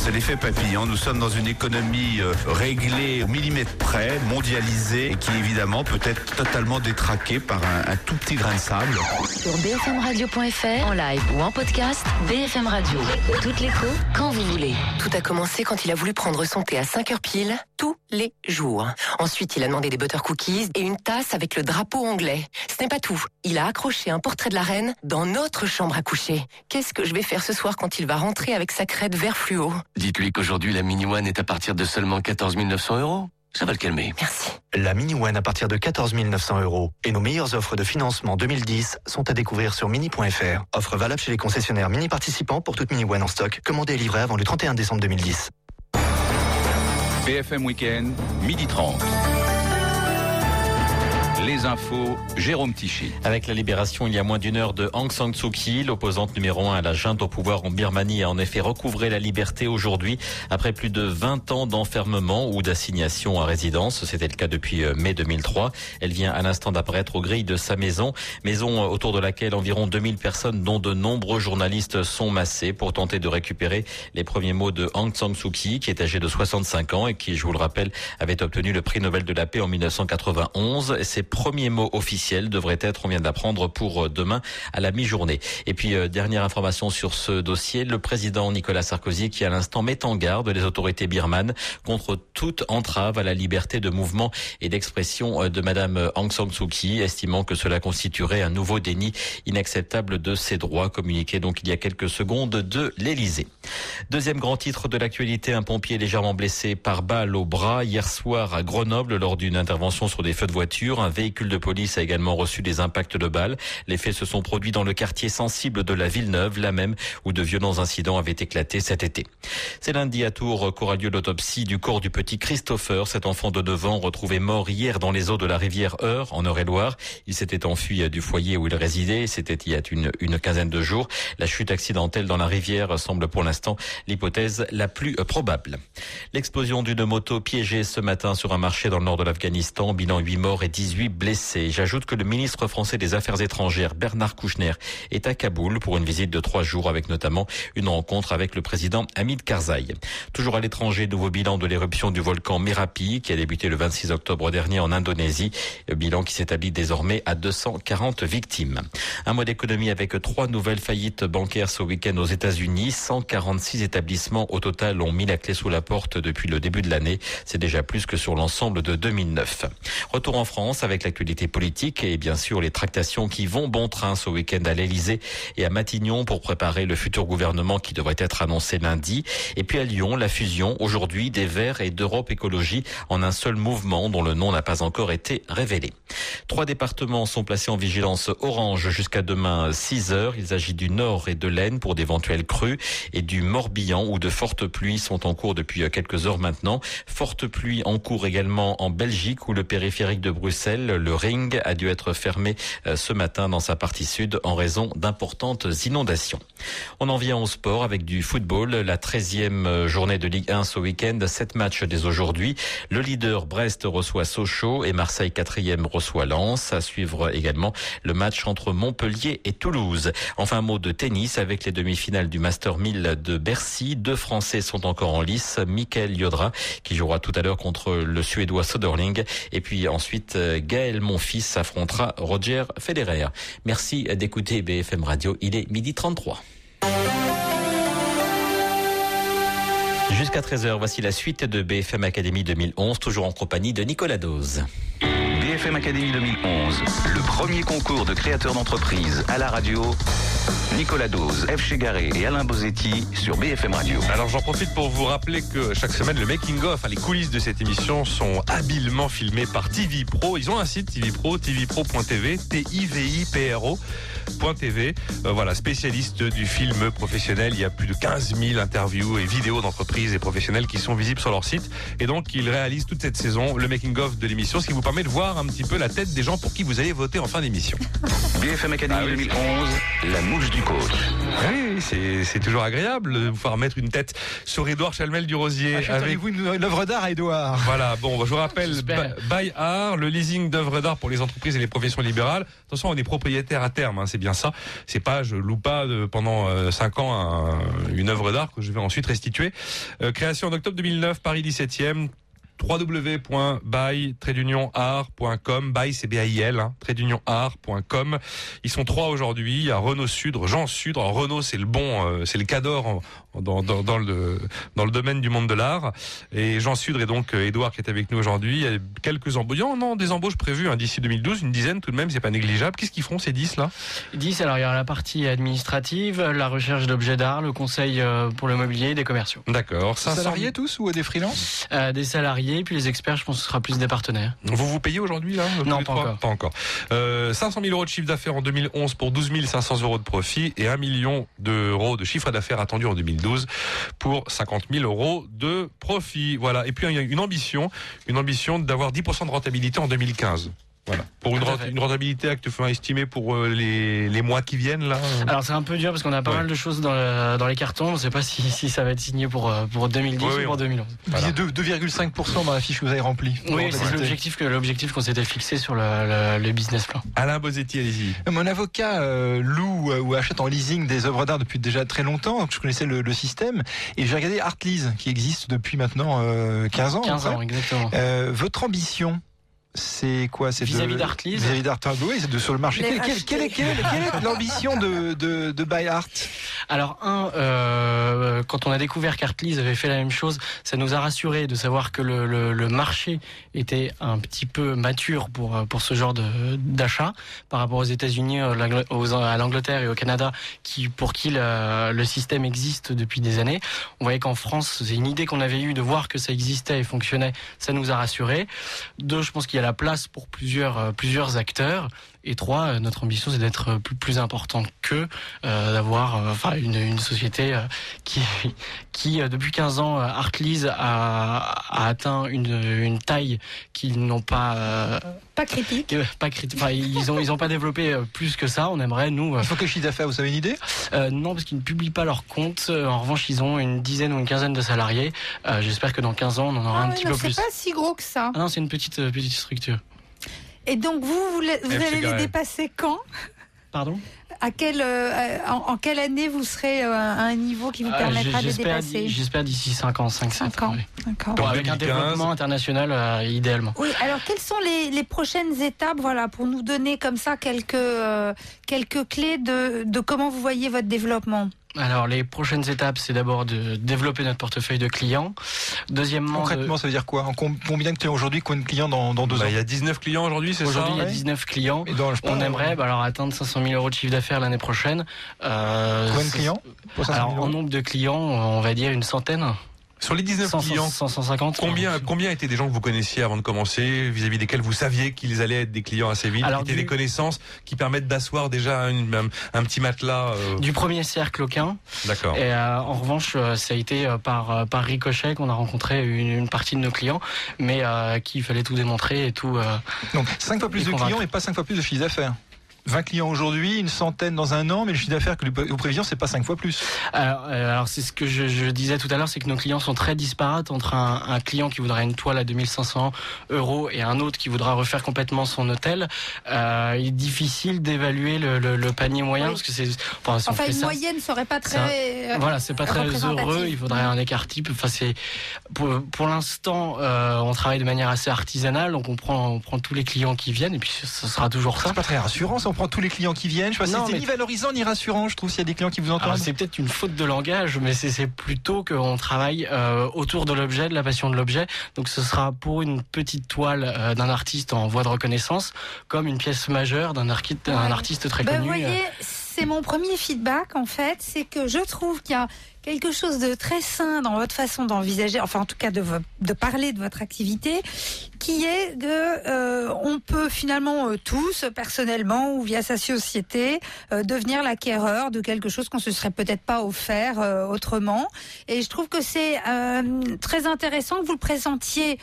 C'est l'effet papillon. Nous sommes dans une économie euh, réglée au millimètre près, mondialisée, et qui évidemment peut être totalement détraquée par un, un tout petit grain de sable. Sur bfmradio.fr, en live ou en podcast, BFM Radio. Toutes l'écho, quand vous voulez. Tout a commencé quand il a voulu prendre son thé à 5 heures pile, tous les jours. Ensuite, il a demandé des butter cookies et une tasse avec le drapeau anglais. Ce n'est pas tout. Il a accroché un portrait de la reine dans notre chambre à coucher. Qu'est-ce que je vais faire ce soir quand il va rentrer avec sa crête vert fluo? Dites-lui qu'aujourd'hui, la Mini One est à partir de seulement 14 900 euros. Ça va le calmer. Merci. La Mini One à partir de 14 900 euros. Et nos meilleures offres de financement 2010 sont à découvrir sur mini.fr. Offre valable chez les concessionnaires mini participants pour toute Mini One en stock. Commandée et livrée avant le 31 décembre 2010. BFM Weekend, midi 30. Les infos, Jérôme Tichy. Avec la libération il y a moins d'une heure de Aung San Suu Kyi, l'opposante numéro un à la junte au pouvoir en Birmanie a en effet recouvré la liberté aujourd'hui après plus de 20 ans d'enfermement ou d'assignation à résidence. C'était le cas depuis euh, mai 2003. Elle vient à l'instant d'apparaître aux grilles de sa maison, maison euh, autour de laquelle environ 2000 personnes dont de nombreux journalistes sont massés pour tenter de récupérer les premiers mots de Aung San Suu Kyi qui est âgée de 65 ans et qui, je vous le rappelle, avait obtenu le prix Nobel de la paix en 1991. Ses premiers mots officiels devraient être, on vient d'apprendre, pour euh, demain à la mi-journée. Et puis, euh, dernière information sur ce dossier, le président Nicolas Sarkozy qui à l'instant met en garde les autorités birmanes contre toute entrave à la liberté de mouvement et d'expression euh, de Madame Aung San Suu Kyi, estimant que cela constituerait un nouveau déni inacceptable de ses droits, communiqué donc il y a quelques secondes de l'Élysée. Deuxième grand titre de l'actualité, un pompier légèrement blessé par balle au bras hier soir à Grenoble lors d'une intervention sur des feux de voiture. Véhicule de police a également reçu des impacts de balles. Les faits se sont produits dans le quartier sensible de la Villeneuve, là même où de violents incidents avaient éclaté cet été. C'est lundi à Tours qu'aura lieu l'autopsie du corps du petit Christopher, cet enfant de 9 ans retrouvé mort hier dans les eaux de la rivière Eure, en Eure-et-Loire. Il s'était enfui du foyer où il résidait. C'était il y a une, une quinzaine de jours. La chute accidentelle dans la rivière semble pour l'instant l'hypothèse la plus probable. L'explosion d'une moto piégée ce matin sur un marché dans le nord de l'Afghanistan. Bilan 8 morts et 18 blessés. J'ajoute que le ministre français des Affaires étrangères, Bernard Kouchner, est à Kaboul pour une visite de trois jours avec notamment une rencontre avec le président Hamid Karzai. Toujours à l'étranger, nouveau bilan de l'éruption du volcan Merapi qui a débuté le 26 octobre dernier en Indonésie. Bilan qui s'établit désormais à 240 victimes. Un mois d'économie avec trois nouvelles faillites bancaires ce week-end aux États-Unis. 146 établissements au total ont mis la clé sous la porte depuis le début de l'année. C'est déjà plus que sur l'ensemble de 2009. Retour en France avec l'actualité politique et bien sûr les tractations qui vont bon train ce week-end à l'Elysée et à Matignon pour préparer le futur gouvernement qui devrait être annoncé lundi. Et puis à Lyon, la fusion aujourd'hui des Verts et d'Europe Écologie en un seul mouvement dont le nom n'a pas encore été révélé. Trois départements sont placés en vigilance orange jusqu'à demain 6 heures. Il s'agit du Nord et de l'Aisne pour d'éventuelles crues et du Morbihan où de fortes pluies sont en cours depuis quelques heures maintenant. Fortes pluies en cours également en Belgique où le périphérique de Bruxelles, le Ring, a dû être fermé euh, ce matin dans sa partie sud en raison d'importantes inondations. On en vient au sport avec du football. La 13e journée de Ligue 1 ce week-end. Sept matchs dès aujourd'hui. Le leader Brest reçoit Sochaux et Marseille 4e reçoit Lens. À suivre également le match entre Montpellier et Toulouse. Enfin, mot de tennis avec les demi-finales du Master 1000 de Bercy. Deux Français sont encore en lice. Michael Yodra qui jouera tout à l'heure contre le Suédois Soderling. Et puis ensuite, Gaël Monfils affrontera Roger Federer. Merci d'écouter BFM Radio. Il est midi 33. Jusqu'à 13h, voici la suite de BFM Academy 2011, toujours en compagnie de Nicolas Dose. BFM Academy 2011, le premier concours de créateurs d'entreprise à la radio Nicolas Dose, F. Chegaré et Alain Bozetti sur BFM Radio. Alors j'en profite pour vous rappeler que chaque semaine le making of, enfin, les coulisses de cette émission sont habilement filmées par TV Pro. Ils ont un site TV Pro, tvpro.tv, t i v i p r o.tv. Euh, voilà, spécialiste du film professionnel. Il y a plus de 15 000 interviews et vidéos d'entreprises et professionnels qui sont visibles sur leur site. Et donc ils réalisent toute cette saison le making of de l'émission, ce qui vous permet de voir un petit peu la tête des gens pour qui vous allez voter en fin d'émission. BFM Academy Ah oui. 2011, la mouche du coach. Oui, c'est c'est toujours agréable de pouvoir mettre une tête sur Édouard Chalmel du Rosier. Achèteriez-vous une l'œuvre d'art à Edouard Voilà, bon, je vous rappelle. Buy Art, le leasing d'œuvres d'art pour les entreprises et les professions libérales. Attention, on est propriétaire à terme, hein, c'est bien ça. C'est pas, je loue pas de- pendant 5 ans un- une œuvre d'art que je vais ensuite restituer. Euh, création en octobre 2009, Paris 17e www.by-art.com by c'est B-A-I-L hein, art.com ils sont trois aujourd'hui. Il y a Renaud Sudre Jean Sudre. Alors, Renaud c'est le bon euh, c'est le cador en- dans, dans, dans le dans le domaine du monde de l'art. Et Jean Sudre et donc euh, Édouard qui est avec nous aujourd'hui. Il y a quelques embauches. Non, non des embauches prévues hein, d'ici 2012 une dizaine tout de même c'est pas négligeable. Qu'est-ce qu'ils font ces 10 là? 10, alors il y aura la partie administrative, la recherche d'objets d'art, le conseil euh, pour le mobilier, des commerciaux. d'accord. 500 Salariés tous ou des freelances? Euh, des salariés, puis les experts, je pense que ce sera plus des partenaires. Vous vous payez aujourd'hui là Non, pas encore. Pas encore. Euh, 500 000 euros de chiffre d'affaires en 2011 pour 12 500 euros de profit et 1 million d'euros de chiffre d'affaires attendu en 2012 pour 50 000 euros de profit. Voilà. Et puis il y a une ambition, une ambition d'avoir 10% de rentabilité en 2015. Voilà. Pour une, une rentabilité actuellement estimée pour euh, les, les mois qui viennent là. euh. Alors c'est un peu dur parce qu'on a pas Ouais. mal de choses dans, le- dans les cartons. On ne sait pas si, si ça va être signé pour, euh, pour 2010 Oui, ou oui, pour on- 2011. Vous disiez deux- 2,5% dans la fiche que vous avez remplie. Oui, c'est l'objectif que l'objectif qu'on s'était fixé sur le, le- le business plan. Alain Bozetti, allez-y. Mon avocat euh, loue euh, ou achète en leasing des œuvres d'art depuis déjà très longtemps, donc je connaissais le, le système, et j'ai regardé Artlease, qui existe depuis maintenant euh, 15 ans. 15 à peu ans, exactement. Euh, votre ambition c'est quoi c'est Vis-à-vis d'Artlease Vis-à-vis d'Artlease, oui, c'est de sur le marché. Quelle, quelle- quelle est, quelle est- quelle est l'ambition de, de, de Buy Art Alors un, euh, quand on a découvert qu'Artlease avait fait la même chose, ça nous a rassuré de savoir que le, le- le marché était un petit peu mature pour euh, pour ce genre de- d'achat par rapport aux États-Unis, euh, à l'Angleterre et au Canada, qui pour qui le, le système existe depuis des années. On voyait qu'en France, c'est une idée qu'on avait eue de voir que ça existait et fonctionnait, ça nous a rassuré. Deux, je pense qu'il y a la place pour plusieurs euh, plusieurs acteurs. Et trois, euh, notre ambition, c'est d'être euh, plus, plus important qu'eux, euh, d'avoir euh, enfin une, une société euh, qui, qui euh, depuis 15 ans, euh, Artlease a, a atteint une, une taille qu'ils n'ont pas euh, Pas critique. pas critique. Enfin, ils ont ils ont pas développé euh, plus que ça. On aimerait nous. Il faut que chiffre d'affaires, vous avez une idée? Euh, Non, parce qu'ils ne publient pas leurs comptes. Euh, En revanche, ils ont une dizaine ou une quinzaine de salariés. Euh, J'espère que dans 15 ans, on en aura Ah un petit non, peu c'est plus. pas si gros que ça. Ah non, c'est une petite petite structure. Et donc vous, vous, c'est allez les dépasser quand? Pardon? À quelle, euh, en, en quelle année vous serez euh, à un niveau qui vous Ah, permettra de les j'espère dépasser? j'espère d'ici 5 ans, 5 5 ans. D'accord. Bon, avec un développement international euh, idéalement. Oui, alors quelles sont les, les prochaines étapes voilà, pour nous donner comme ça quelques, euh, quelques clés de, de comment vous voyez votre développement? Alors les prochaines étapes, c'est d'abord de développer notre portefeuille de clients. Deuxièmement, Concrètement, ça veut dire quoi En com- Combien de clients aujourd'hui Combien de clients dans, dans deux Bah, ans il y a 19 clients aujourd'hui, c'est ça Aujourd'hui, il y a Ouais. 19 clients. Et dans, On aimerait bah, alors atteindre 500 000 euros de chiffre d'affaires l'année prochaine. Euh, Combien de clients pour 500 000 Alors en nombre de clients, on va dire une centaine. Sur les 19 100, clients, 100, 150. Combien, combien étaient des gens que vous connaissiez avant de commencer, vis-à-vis desquels vous saviez qu'ils allaient être des clients assez vite, Alors, qui étaient du- des connaissances qui permettent d'asseoir déjà une- un, un petit matelas euh, Du premier cercle aucun. D'accord. Et euh, en revanche, euh, ça a été euh, par, euh, par ricochet qu'on a rencontré une, une partie de nos clients, mais euh, qu'il fallait tout démontrer et tout. euh, Donc 5 fois plus de clients et pas 5 fois plus de chiffre d'affaires. 20 clients aujourd'hui, une centaine dans un an, mais le chiffre d'affaires que vous prévisions, c'est pas 5 fois plus. Alors, euh, alors c'est ce que je, je disais tout à l'heure, c'est que nos clients sont très disparates entre un, un client qui voudrait une toile à 2500 euros et un autre qui voudra refaire complètement son hôtel. Euh, il est difficile d'évaluer le, le- le panier moyen parce que c'est enfin, si une ça, moyenne serait pas c'est un- très. euh, voilà, c'est pas très heureux. Il faudrait un écart type. Enfin, c'est pour, pour l'instant, euh, on travaille de manière assez artisanale, donc on prend on prend tous les clients qui viennent et puis ce sera toujours ça. C'est pas très rassurant, si on prend tous les clients qui viennent. Je sais pas, Non, c'est mais- ni valorisant ni rassurant, je trouve, s'il y a des clients qui vous entendent. c'est peut-être une faute de langage, mais c'est plutôt qu'on travaille euh, autour de l'objet, de la passion de l'objet. Donc ce sera pour une petite toile euh, d'un artiste en voie de reconnaissance, comme une pièce majeure d'un archi- d'un artiste très Ben, connu. vous voyez, euh, c'est mon premier feedback en fait, c'est que je trouve qu'il y a quelque chose de très sain dans votre façon d'envisager, enfin en tout cas de, de parler de votre activité, qui est que euh, on peut finalement euh, tous, personnellement ou via sa société, euh, devenir l'acquéreur de quelque chose qu'on se serait peut-être pas offert euh, autrement. Et je trouve que c'est euh, très intéressant que vous le présentiez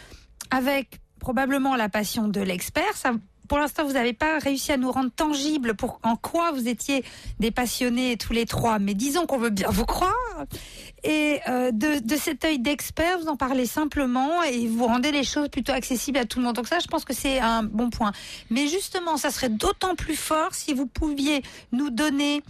avec probablement la passion de l'expert. Pour l'instant, vous n'avez pas réussi à nous rendre tangible pour en quoi vous étiez des passionnés tous les trois. Mais disons qu'on veut bien vous croire. Et euh, de, de cet œil d'expert, vous en parlez simplement et vous rendez les choses plutôt accessibles à tout le monde. Donc ça, je pense que c'est un bon point. Mais justement, ça serait d'autant plus fort si vous pouviez nous donner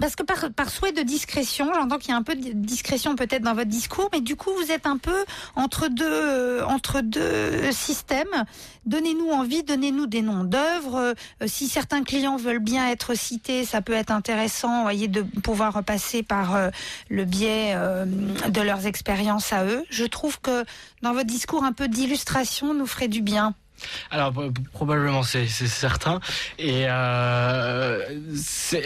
parce que par, par souhait de discrétion, j'entends qu'il y a un peu de discrétion peut-être dans votre discours, mais du coup vous êtes un peu entre deux euh, entre deux systèmes. Donnez-nous envie, donnez-nous des noms d'œuvres. Euh, si certains clients veulent bien être cités, ça peut être intéressant, voyez, de pouvoir repasser par euh, le biais de leurs expériences à eux. Je trouve que dans votre discours, un peu d'illustration nous ferait du bien. Alors probablement c'est certain et euh,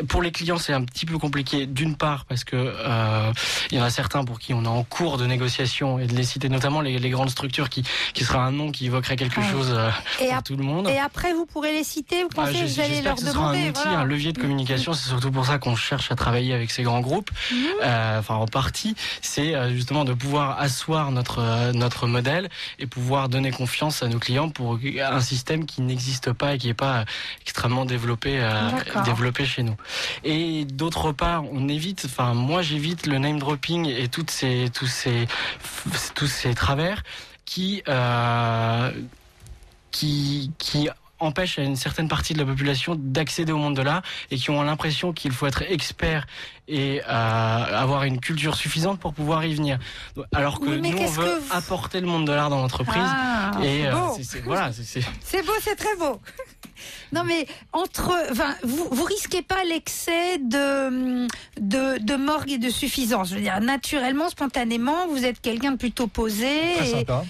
pour les clients c'est un petit peu compliqué d'une part parce que euh, il y en a certains pour qui on est en cours de négociation et de les citer notamment les, les grandes structures qui qui sera un nom qui évoquerait quelque Ouais. chose euh, Et, pour tout le monde. et après, vous pourrez les citer. Vous Ah, pensez je- que vous allez leur que ce sera demander un outil, voilà. un levier de communication. C'est surtout pour ça qu'on cherche à travailler avec ces grands groupes. Euh, enfin, en partie, c'est euh, justement de pouvoir asseoir notre euh, notre modèle et pouvoir donner confiance à nos clients pour un système qui n'existe pas et qui est pas extrêmement développé euh, développé chez nous. Et d'autre part, on évite. Enfin, moi, j'évite le name dropping et toutes ces tous ces tous ces travers qui euh, qui qui empêchent à une certaine partie de la population d'accéder au monde de l'art et qui ont l'impression qu'il faut être expert et euh, avoir une culture suffisante pour pouvoir y venir. Alors que Oui, nous, on veut que vous- apporter le monde de l'art dans l'entreprise. Ah, et euh, voilà, C'est beau, c'est très beau. Non mais entre, enfin, vous vous risquez pas l'excès de, de de morgue et de suffisance. Je veux dire, naturellement, spontanément, vous êtes quelqu'un de plutôt posé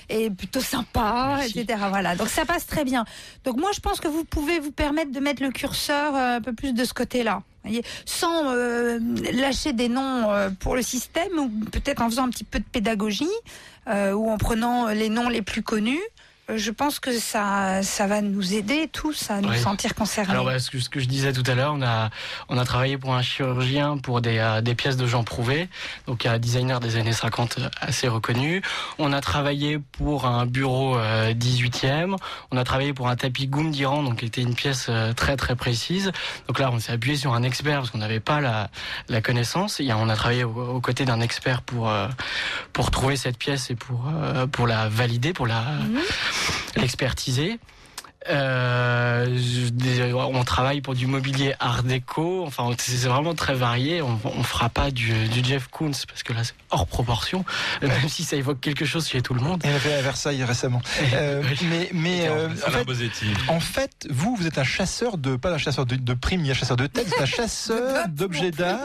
et, plutôt sympa, etc. Voilà, donc ça passe très bien. Donc moi, je pense que vous pouvez vous permettre de mettre le curseur euh, un peu plus de ce côté-là. voyez, sans euh, lâcher des noms euh, pour le système, ou peut-être en faisant un petit peu de pédagogie, euh, ou en prenant les noms les plus connus. Euh, Je pense que ça, ça va nous aider tous à nous Oui. sentir concernés. Alors bah, ce, que, ce que je disais tout à l'heure, on a on a travaillé pour un chirurgien pour des euh, des pièces de Jean Prouvé, donc un designer des années 50 euh, assez reconnu. On a travaillé pour un bureau euh, 18e. On a travaillé pour un tapis Goum d'Iran, donc qui était une pièce euh, très très précise. Donc là, on s'est appuyé sur un expert parce qu'on n'avait pas la la connaissance. Et on a travaillé aux, aux côtés d'un expert pour euh, pour trouver cette pièce et pour euh, pour la valider, pour la l'expertiser. Euh, on travaille pour du mobilier art déco. Enfin, c'est vraiment très varié. On, on fera pas du, du Jeff Koons parce que là, c'est hors proportion. Même si ça évoque quelque chose chez tout le monde. Il a fait à Versailles récemment. Euh, mais mais euh, en, fait, Bosetti. en fait, vous, vous êtes un chasseur de, pas un chasseur de, de primes ni un chasseur de êtes un chasseur d'objets d'art.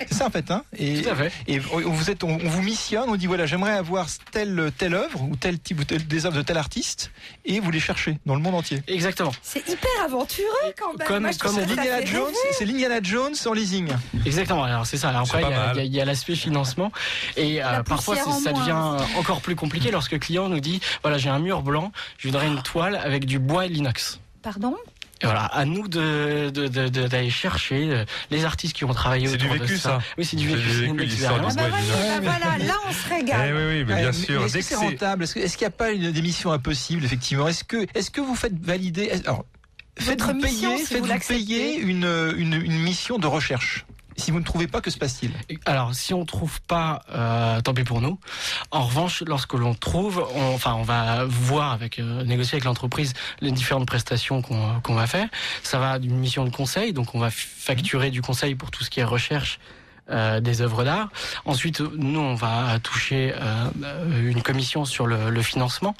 C'est ça en fait, hein et, Tout à fait. Et vous êtes, on, on vous missionne, on dit voilà, j'aimerais avoir telle telle œuvre ou tel type ou tel- des œuvres de tel artiste, et vous les cherchez dans le monde entier. Exactement. C'est hyper aventureux quand même. Comme- Moi, comme L'Indiana Jones, c'est l'Indiana Jones en leasing. Exactement. Alors c'est ça. Alors, Après, il y a- l'aspect financement et euh, parfois en ça moins. devient encore plus compliqué lorsque le client nous dit voilà j'ai un mur blanc, je voudrais une toile avec du bois et de l'inox. Pardon? Voilà, à nous de de- de- de- d'aller chercher euh, les artistes qui ont travaillé C'est du autour de vécu, ça. Oui, c'est du C'est vécu. c'est vécu, une l'histoire expérience. du Ah bah du voilà, bah là on se Eh régale. oui, oui, mais bien Ouais, sûr. mais Est-ce Dès que c'est c'est rentable? Est-ce que- est-ce qu'il n'y a pas une démission impossible, effectivement? Est-ce que, est-ce que vous faites valider est- alors, faites-vous payer, si vous faites-vous payer une, une, une mission de recherche? Si vous ne trouvez pas, que se passe-t-il? Alors, si on trouve pas, euh, tant pis pour nous. En revanche, lorsque l'on trouve, on, enfin, on va voir avec, euh, négocier avec l'entreprise les différentes prestations qu'on va faire. Ça va d'une mission de conseil, donc on va facturer du conseil pour tout ce qui est recherche. Euh, des œuvres d'art. Ensuite, nous, on va toucher euh, une commission sur le, le, financement.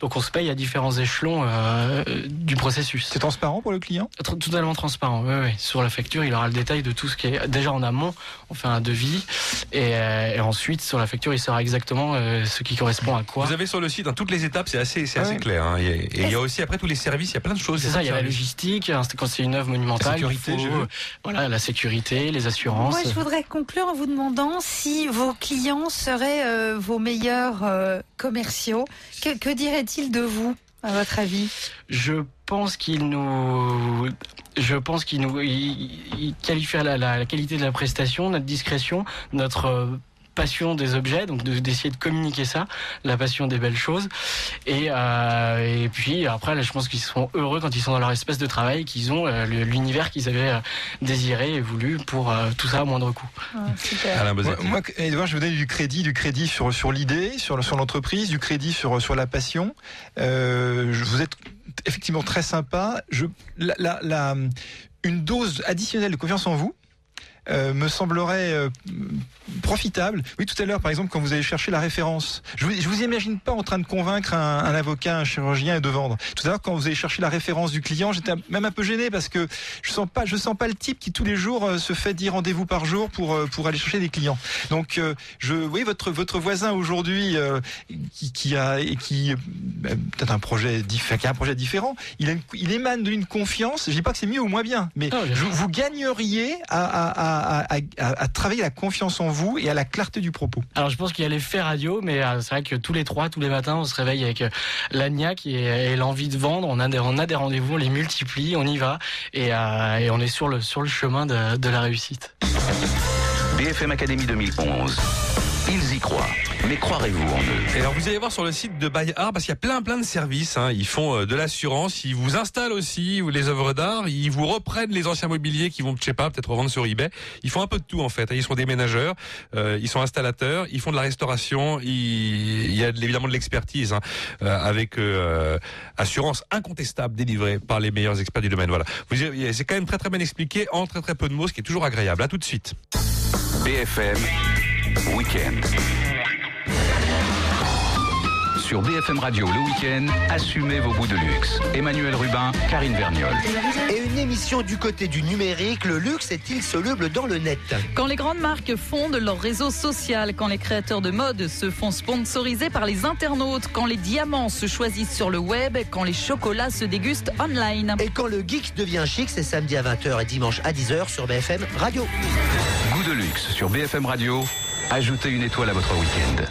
Donc, on se paye à différents échelons euh, du processus. C'est transparent pour le client? Totalement transparent. Oui, oui. Sur la facture, il aura le détail de tout ce qui est déjà en amont. On fait un devis et, et ensuite sur la facture, il saura exactement ce qui correspond à quoi. Vous avez sur le site hein, toutes les étapes, c'est assez, c'est assez clair. Hein. Et, il y a aussi après tous les services, il y a plein de choses. C'est ça, il y a la logistique. hein, Quand c'est une œuvre monumentale, la sécurité, il faut, voilà, la sécurité, les assurances. Moi, je voudrais conclure en vous demandant si vos clients seraient euh, vos meilleurs euh, commerciaux. Que, dirait-il de vous, à votre avis? Je pense qu'il nous, je pense qu'il nous, la, qualité de la prestation, notre discrétion, notre euh, passion des objets, donc d'essayer de, de, communiquer ça, la passion des belles choses. Et, euh, et puis après, là, je pense qu'ils sont heureux quand ils sont dans leur espace de travail, qu'ils ont euh, l'univers qu'ils avaient euh, désiré et voulu pour euh, tout ça à moindre coût. Ouais, Alain moi, moi, Edouard, je vous donne du crédit, du crédit sur, sur l'idée, sur, sur l'entreprise, du crédit sur, sur la passion. Euh, vous êtes effectivement très sympa. Je, la, la, la, une dose additionnelle de confiance en vous euh, me semblerait euh, profitable. Oui, tout à l'heure, par exemple, quand vous allez chercher la référence, je vous, je vous imagine pas en train de convaincre un, un, avocat, un chirurgien et de vendre. Tout à l'heure, quand vous allez chercher la référence du client, j'étais même un peu gêné parce que je sens pas, je sens pas le type qui tous les jours euh, se fait 10 rendez-vous par jour pour pour aller chercher des clients. Donc, je, oui, votre votre voisin aujourd'hui qui, qui, a qui peut-être un projet un différent, il, a une, il émane d'une confiance. Je dis pas que c'est mieux ou moins bien, mais oh, je, vous gagneriez à, à, à, à, travailler la confiance en vous et à la clarté du propos. Alors je pense qu'il y a l'effet radio, mais euh, c'est vrai que tous les trois, tous les matins, on se réveille avec euh, l'agnac et, et l'envie de vendre. On a des, on a des rendez-vous, on les multiplie, on y va et, euh, et on est sur le, sur le chemin de, de la réussite. BFM Académie 2011. Ils y croient. Mais croirez-vous en eux? Et alors vous allez voir sur le site de Buy Art parce qu'il y a plein plein de services. Hein. Ils font euh, de l'assurance, ils vous installent aussi les œuvres d'art, ils vous reprennent les anciens mobiliers qui vont, je sais pas, peut-être revendre sur eBay. Ils font un peu de tout en fait. Ils sont déménageurs, euh, ils sont installateurs, ils font de la restauration. Ils... Il y a évidemment de l'expertise hein, euh, avec euh, assurance incontestable délivrée par les meilleurs experts du domaine. Voilà. C'est quand même très très bien expliqué en très très peu de mots, ce qui est toujours agréable. À tout de suite. BFM Week-end. Sur BFM Radio le week-end, assumez vos goûts de luxe. Emmanuel Rubin, Karine Verniol. Et une émission du côté du numérique, le luxe est-il soluble dans le net? Quand les grandes marques fondent leur réseau social, quand les créateurs de mode se font sponsoriser par les internautes, quand les diamants se choisissent sur le web, quand les chocolats se dégustent online. Et quand le geek devient chic, c'est samedi à 20h et dimanche à 10h sur BFM Radio. Goût de luxe sur BFM Radio. Ajoutez une étoile à votre week-end.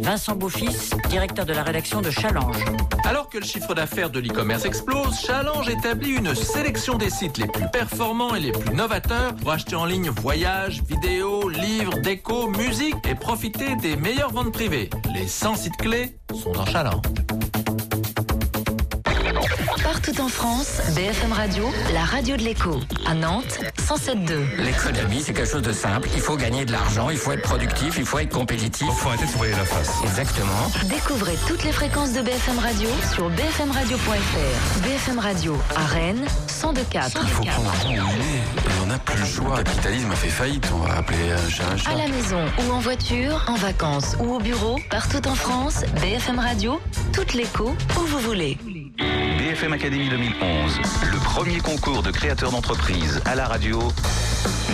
Vincent Beaufils, directeur de la rédaction de Challenge. Alors que le chiffre d'affaires de l'e-commerce explose, Challenge établit une sélection des sites les plus performants et les plus novateurs pour acheter en ligne voyages, vidéos, livres, déco, musique et profiter des meilleures ventes privées. Les 100 sites clés sont dans Challenge. Partout en France, BFM Radio, la radio de l'écho. À Nantes, 107.2. L'économie, c'est quelque chose de simple. Il faut gagner de l'argent, il faut être productif, il faut être compétitif. Il faut arrêter de se la face. Exactement. Découvrez toutes les fréquences de BFM Radio sur bfmradio.fr. BFM Radio à Rennes, 102.4. Il faut prendre n'a plus le choix. Le capitalisme a fait faillite, on va appeler un chat un chat. À la maison ou en voiture, en vacances ou au bureau, partout en France, BFM Radio, toute l'écho où vous voulez. BFM Académie 2011, le premier concours de créateurs d'entreprise à la radio.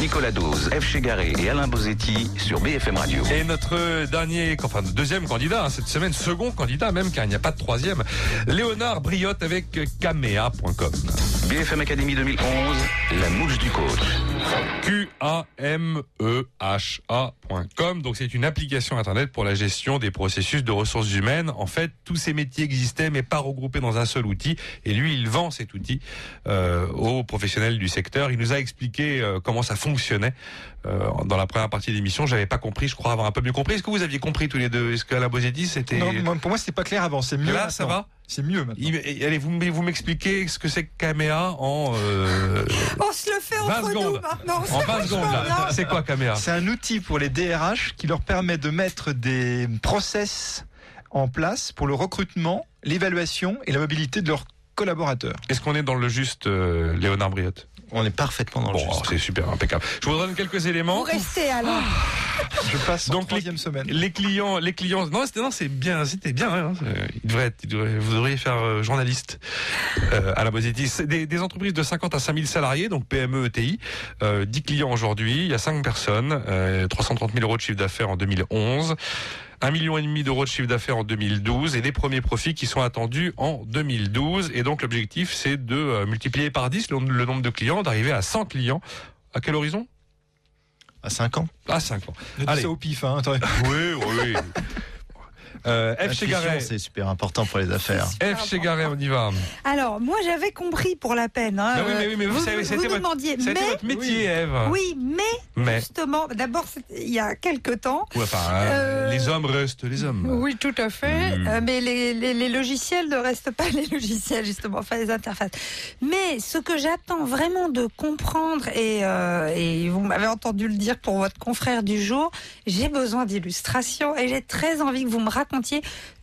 Nicolas Dose, F. Chegaré et Alain Bozetti sur BFM Radio. Et notre dernier, enfin deuxième candidat hein, cette semaine, second candidat même, car il n'y a pas de troisième, Léonard Briotte avec Kamea.com. BFM Académie 2011, la mouche du coach. Q-A-M-E-H-A.com. Donc c'est une application internet pour la gestion des processus de ressources humaines. En fait, tous ces métiers existaient mais pas regroupés dans un seul outil. Et lui, il vend cet outil euh, aux professionnels du secteur. Il nous a expliqué euh, comment ça fonctionnait euh, dans la première partie de l'émission. J'avais pas compris, je crois avoir un peu mieux compris. Est-ce que vous aviez compris tous les deux? Est-ce que la Bosetti c'était Non, pour moi c'était pas clair avant. C'est mieux. Là, ça va? C'est mieux maintenant. Il, allez, vous, vous m'expliquez ce que c'est que Caméa en. Euh, On se le fait entre secondes. nous maintenant. En 20 secondes, là. C'est quoi Caméa C'est un outil pour les DRH qui leur permet de mettre des process en place pour le recrutement, l'évaluation et la mobilité de leurs collaborateurs. Est-ce qu'on est dans le juste, euh, Léonard Briotte On est parfaitement dans le Bon, juste. c'est super, impeccable. Je vous donne quelques éléments. Vous restez alors. Je passe en Donc, troisième semaine. Les clients, les clients, non, c'était, non, c'est bien, c'était bien. Hein, C'est- il devrait être, il devrait- vous devriez faire euh, journaliste euh, à la Bosetti. C'est Des, des entreprises de 50 à 5000 salariés, donc PME, ETI, euh, 10 clients aujourd'hui. Il y a 5 personnes, euh, 330 000 euros de chiffre d'affaires en 2011. 1,5 million et demi d'euros de chiffre d'affaires en 2012 et des premiers profits qui sont attendus en 2012. Et donc l'objectif, c'est de euh, multiplier par 10 le, nombre de clients, d'arriver à 100 clients. À quel horizon? À 5 ans. À 5 ans. Allez. ça au pif, hein. oui, oui. Euh, F. Chegaray. c'est super important pour les affaires. F. Chegaray, on y va. Alors, moi, j'avais compris pour la peine. hein, Bah oui, mais oui, mais vous vous, savez, vous votre- demandiez, mais votre métier, Ève. oui, mais, Mais. justement, d'abord, il y a quelques temps. Ouais, enfin, euh, les hommes restent les hommes. Oui, tout à fait. Mm. Euh, mais les, les- les logiciels ne restent pas les logiciels, justement, enfin les interfaces. Mais ce que j'attends vraiment de comprendre, et, euh, et vous m'avez entendu le dire pour votre confrère du jour, j'ai besoin d'illustrations et j'ai très envie que vous me racontiez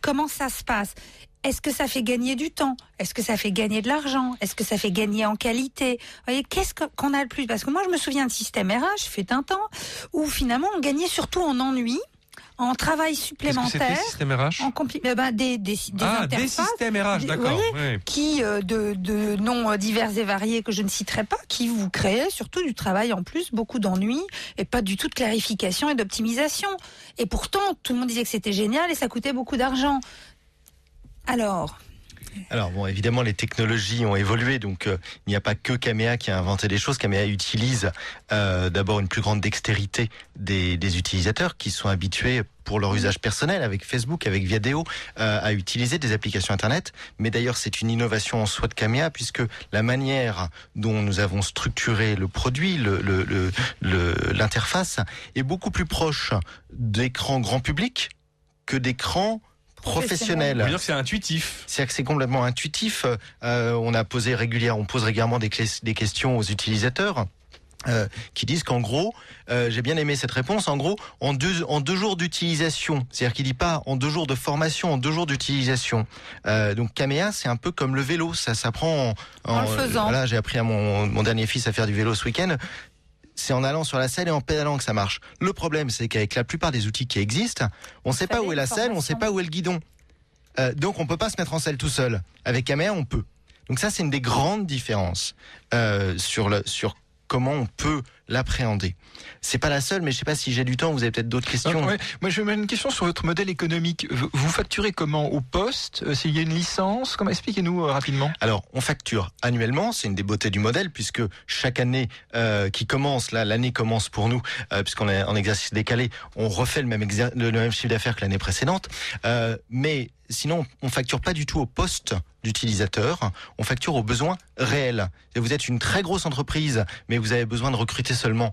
comment ça se passe? Est-ce que ça fait gagner du temps? Est-ce que ça fait gagner de l'argent? Est-ce que ça fait gagner en qualité? Voyez, qu'est-ce que- qu'on a le plus? Parce que moi, je me souviens de système RH, fait un temps, où finalement, on gagnait surtout en ennui, en travail supplémentaire. système RH En compli- eh ben, des, des, des Ah, des systèmes RH, d'accord. oui. Qui, euh, de, de noms euh, divers et variés que je ne citerai pas, qui vous créaient surtout du travail en plus, beaucoup d'ennuis et pas du tout de clarification et d'optimisation. Et pourtant, tout le monde disait que c'était génial et ça coûtait beaucoup d'argent. Alors, Alors bon, évidemment, les technologies ont évolué, donc euh, il n'y a pas que Kamea qui a inventé des choses. Kamea utilise euh, d'abord une plus grande dextérité des, des utilisateurs qui sont habitués pour leur usage personnel avec Facebook, avec Viadeo, euh, à utiliser des applications Internet. Mais d'ailleurs, c'est une innovation en soi de Kamea puisque la manière dont nous avons structuré le produit, le- le- le- l'interface, est beaucoup plus proche d'écrans grand public que d'écrans professionnels. On dire que c'est intuitif. C'est-à-dire que c'est complètement intuitif. Euh, on a posé régulièrement, on pose régulièrement des, questions aux utilisateurs. euh, qui disent qu'en gros, euh, j'ai bien aimé cette réponse, en gros, en deux, en deux jours d'utilisation, c'est-à-dire qu'il dit pas en deux jours de formation, en deux jours d'utilisation. Euh, donc Kamea, c'est un peu comme le vélo, ça s'apprend en, En le faisant. voilà, j'ai appris à mon, mon dernier fils à faire du vélo ce week-end. C'est en allant sur la selle et en pédalant que ça marche. Le problème, c'est qu'avec la plupart des outils qui existent, on ne sait pas où est la selle, on ne sait pas où est le guidon. Euh, donc on peut pas se mettre en selle tout seul. Avec Kamea, on peut. Donc ça, c'est une des grandes différences euh, sur le sur comment on peut l'appréhender. C'est pas la seule, mais je sais pas si j'ai du temps. Vous avez peut-être d'autres questions. Ouais. Moi, je vais mettre une question sur votre modèle économique. Vous facturez comment Au poste Euh, S'il y a une licence? Comment Expliquez-nous euh, rapidement. Alors, on facture annuellement, c'est une des beautés du modèle, puisque chaque année euh, qui commence, là, l'année commence pour nous, euh, puisqu'on est en exercice décalé, on refait le même, exer- le, même chiffre d'affaires que l'année précédente. Euh, mais sinon, on facture pas du tout au poste d'utilisateur, on facture aux besoins réels. Et vous êtes une très grosse entreprise, mais vous avez besoin de recruter seulement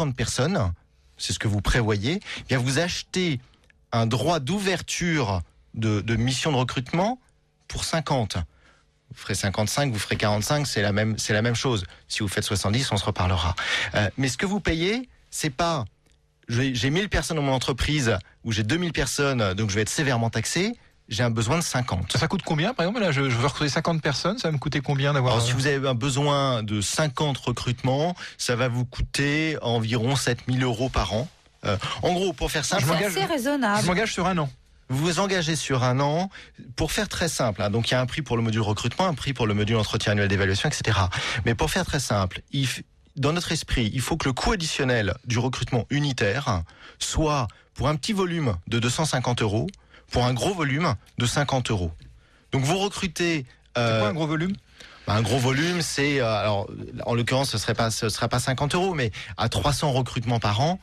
50 personnes, c'est ce que vous prévoyez, eh bien vous achetez un droit d'ouverture de, mission de recrutement pour 50 vous ferez 55, vous ferez 45, c'est la même, c'est la même chose. Si vous faites 70, on se reparlera. Euh, mais ce que vous payez, c'est pas, j'ai j'ai 1000 personnes dans mon entreprise ou j'ai 2000 personnes, donc je vais être sévèrement taxé. J'ai un besoin de 50. Ça coûte combien Par exemple, là, je, je veux recruter 50 personnes, ça va me coûter combien d'avoir Alors, si vous avez un besoin de 50 recrutements, ça va vous coûter environ 7000 euros par an. Euh, en gros, pour faire simple, c'est assez raisonnable. Je m'engage sur un an. Vous vous engagez sur un an pour faire très simple. hein, donc il y a un prix pour le module recrutement, un prix pour le module entretien annuel d'évaluation, etc. Mais pour faire très simple, il f- dans notre esprit, il faut que le coût additionnel du recrutement unitaire soit pour un petit volume de 250 euros, pour un gros volume de 50 euros. Donc vous recrutez. C'est quoi un gros volume? Bah, un gros volume, c'est euh, alors en l'occurrence ce serait pas ce sera pas 50 euros, mais à 300 recrutements par an,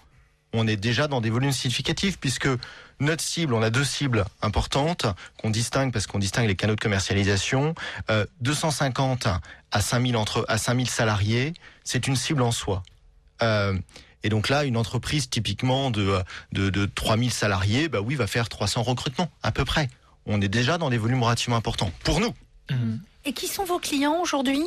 on est déjà dans des volumes significatifs puisque notre cible, on a deux cibles importantes qu'on distingue parce qu'on distingue les canaux de commercialisation. Euh, 250 à 5000 entre à 5000 salariés, c'est une cible en soi. Euh, et donc là, une entreprise typiquement de, de, de 3000 salariés, bah oui, va faire 300 recrutements à peu près. On est déjà dans des volumes relativement importants pour nous. Et qui sont vos clients aujourd'hui?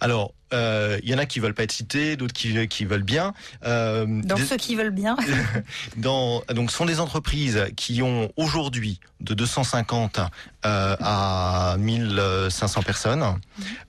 Alors, euh, il y en a qui veulent pas être cités, d'autres qui, qui veulent bien. Euh, Dans des- ceux qui veulent bien. dans, donc, ce sont des entreprises qui ont aujourd'hui de 250 euh, à 1500 personnes.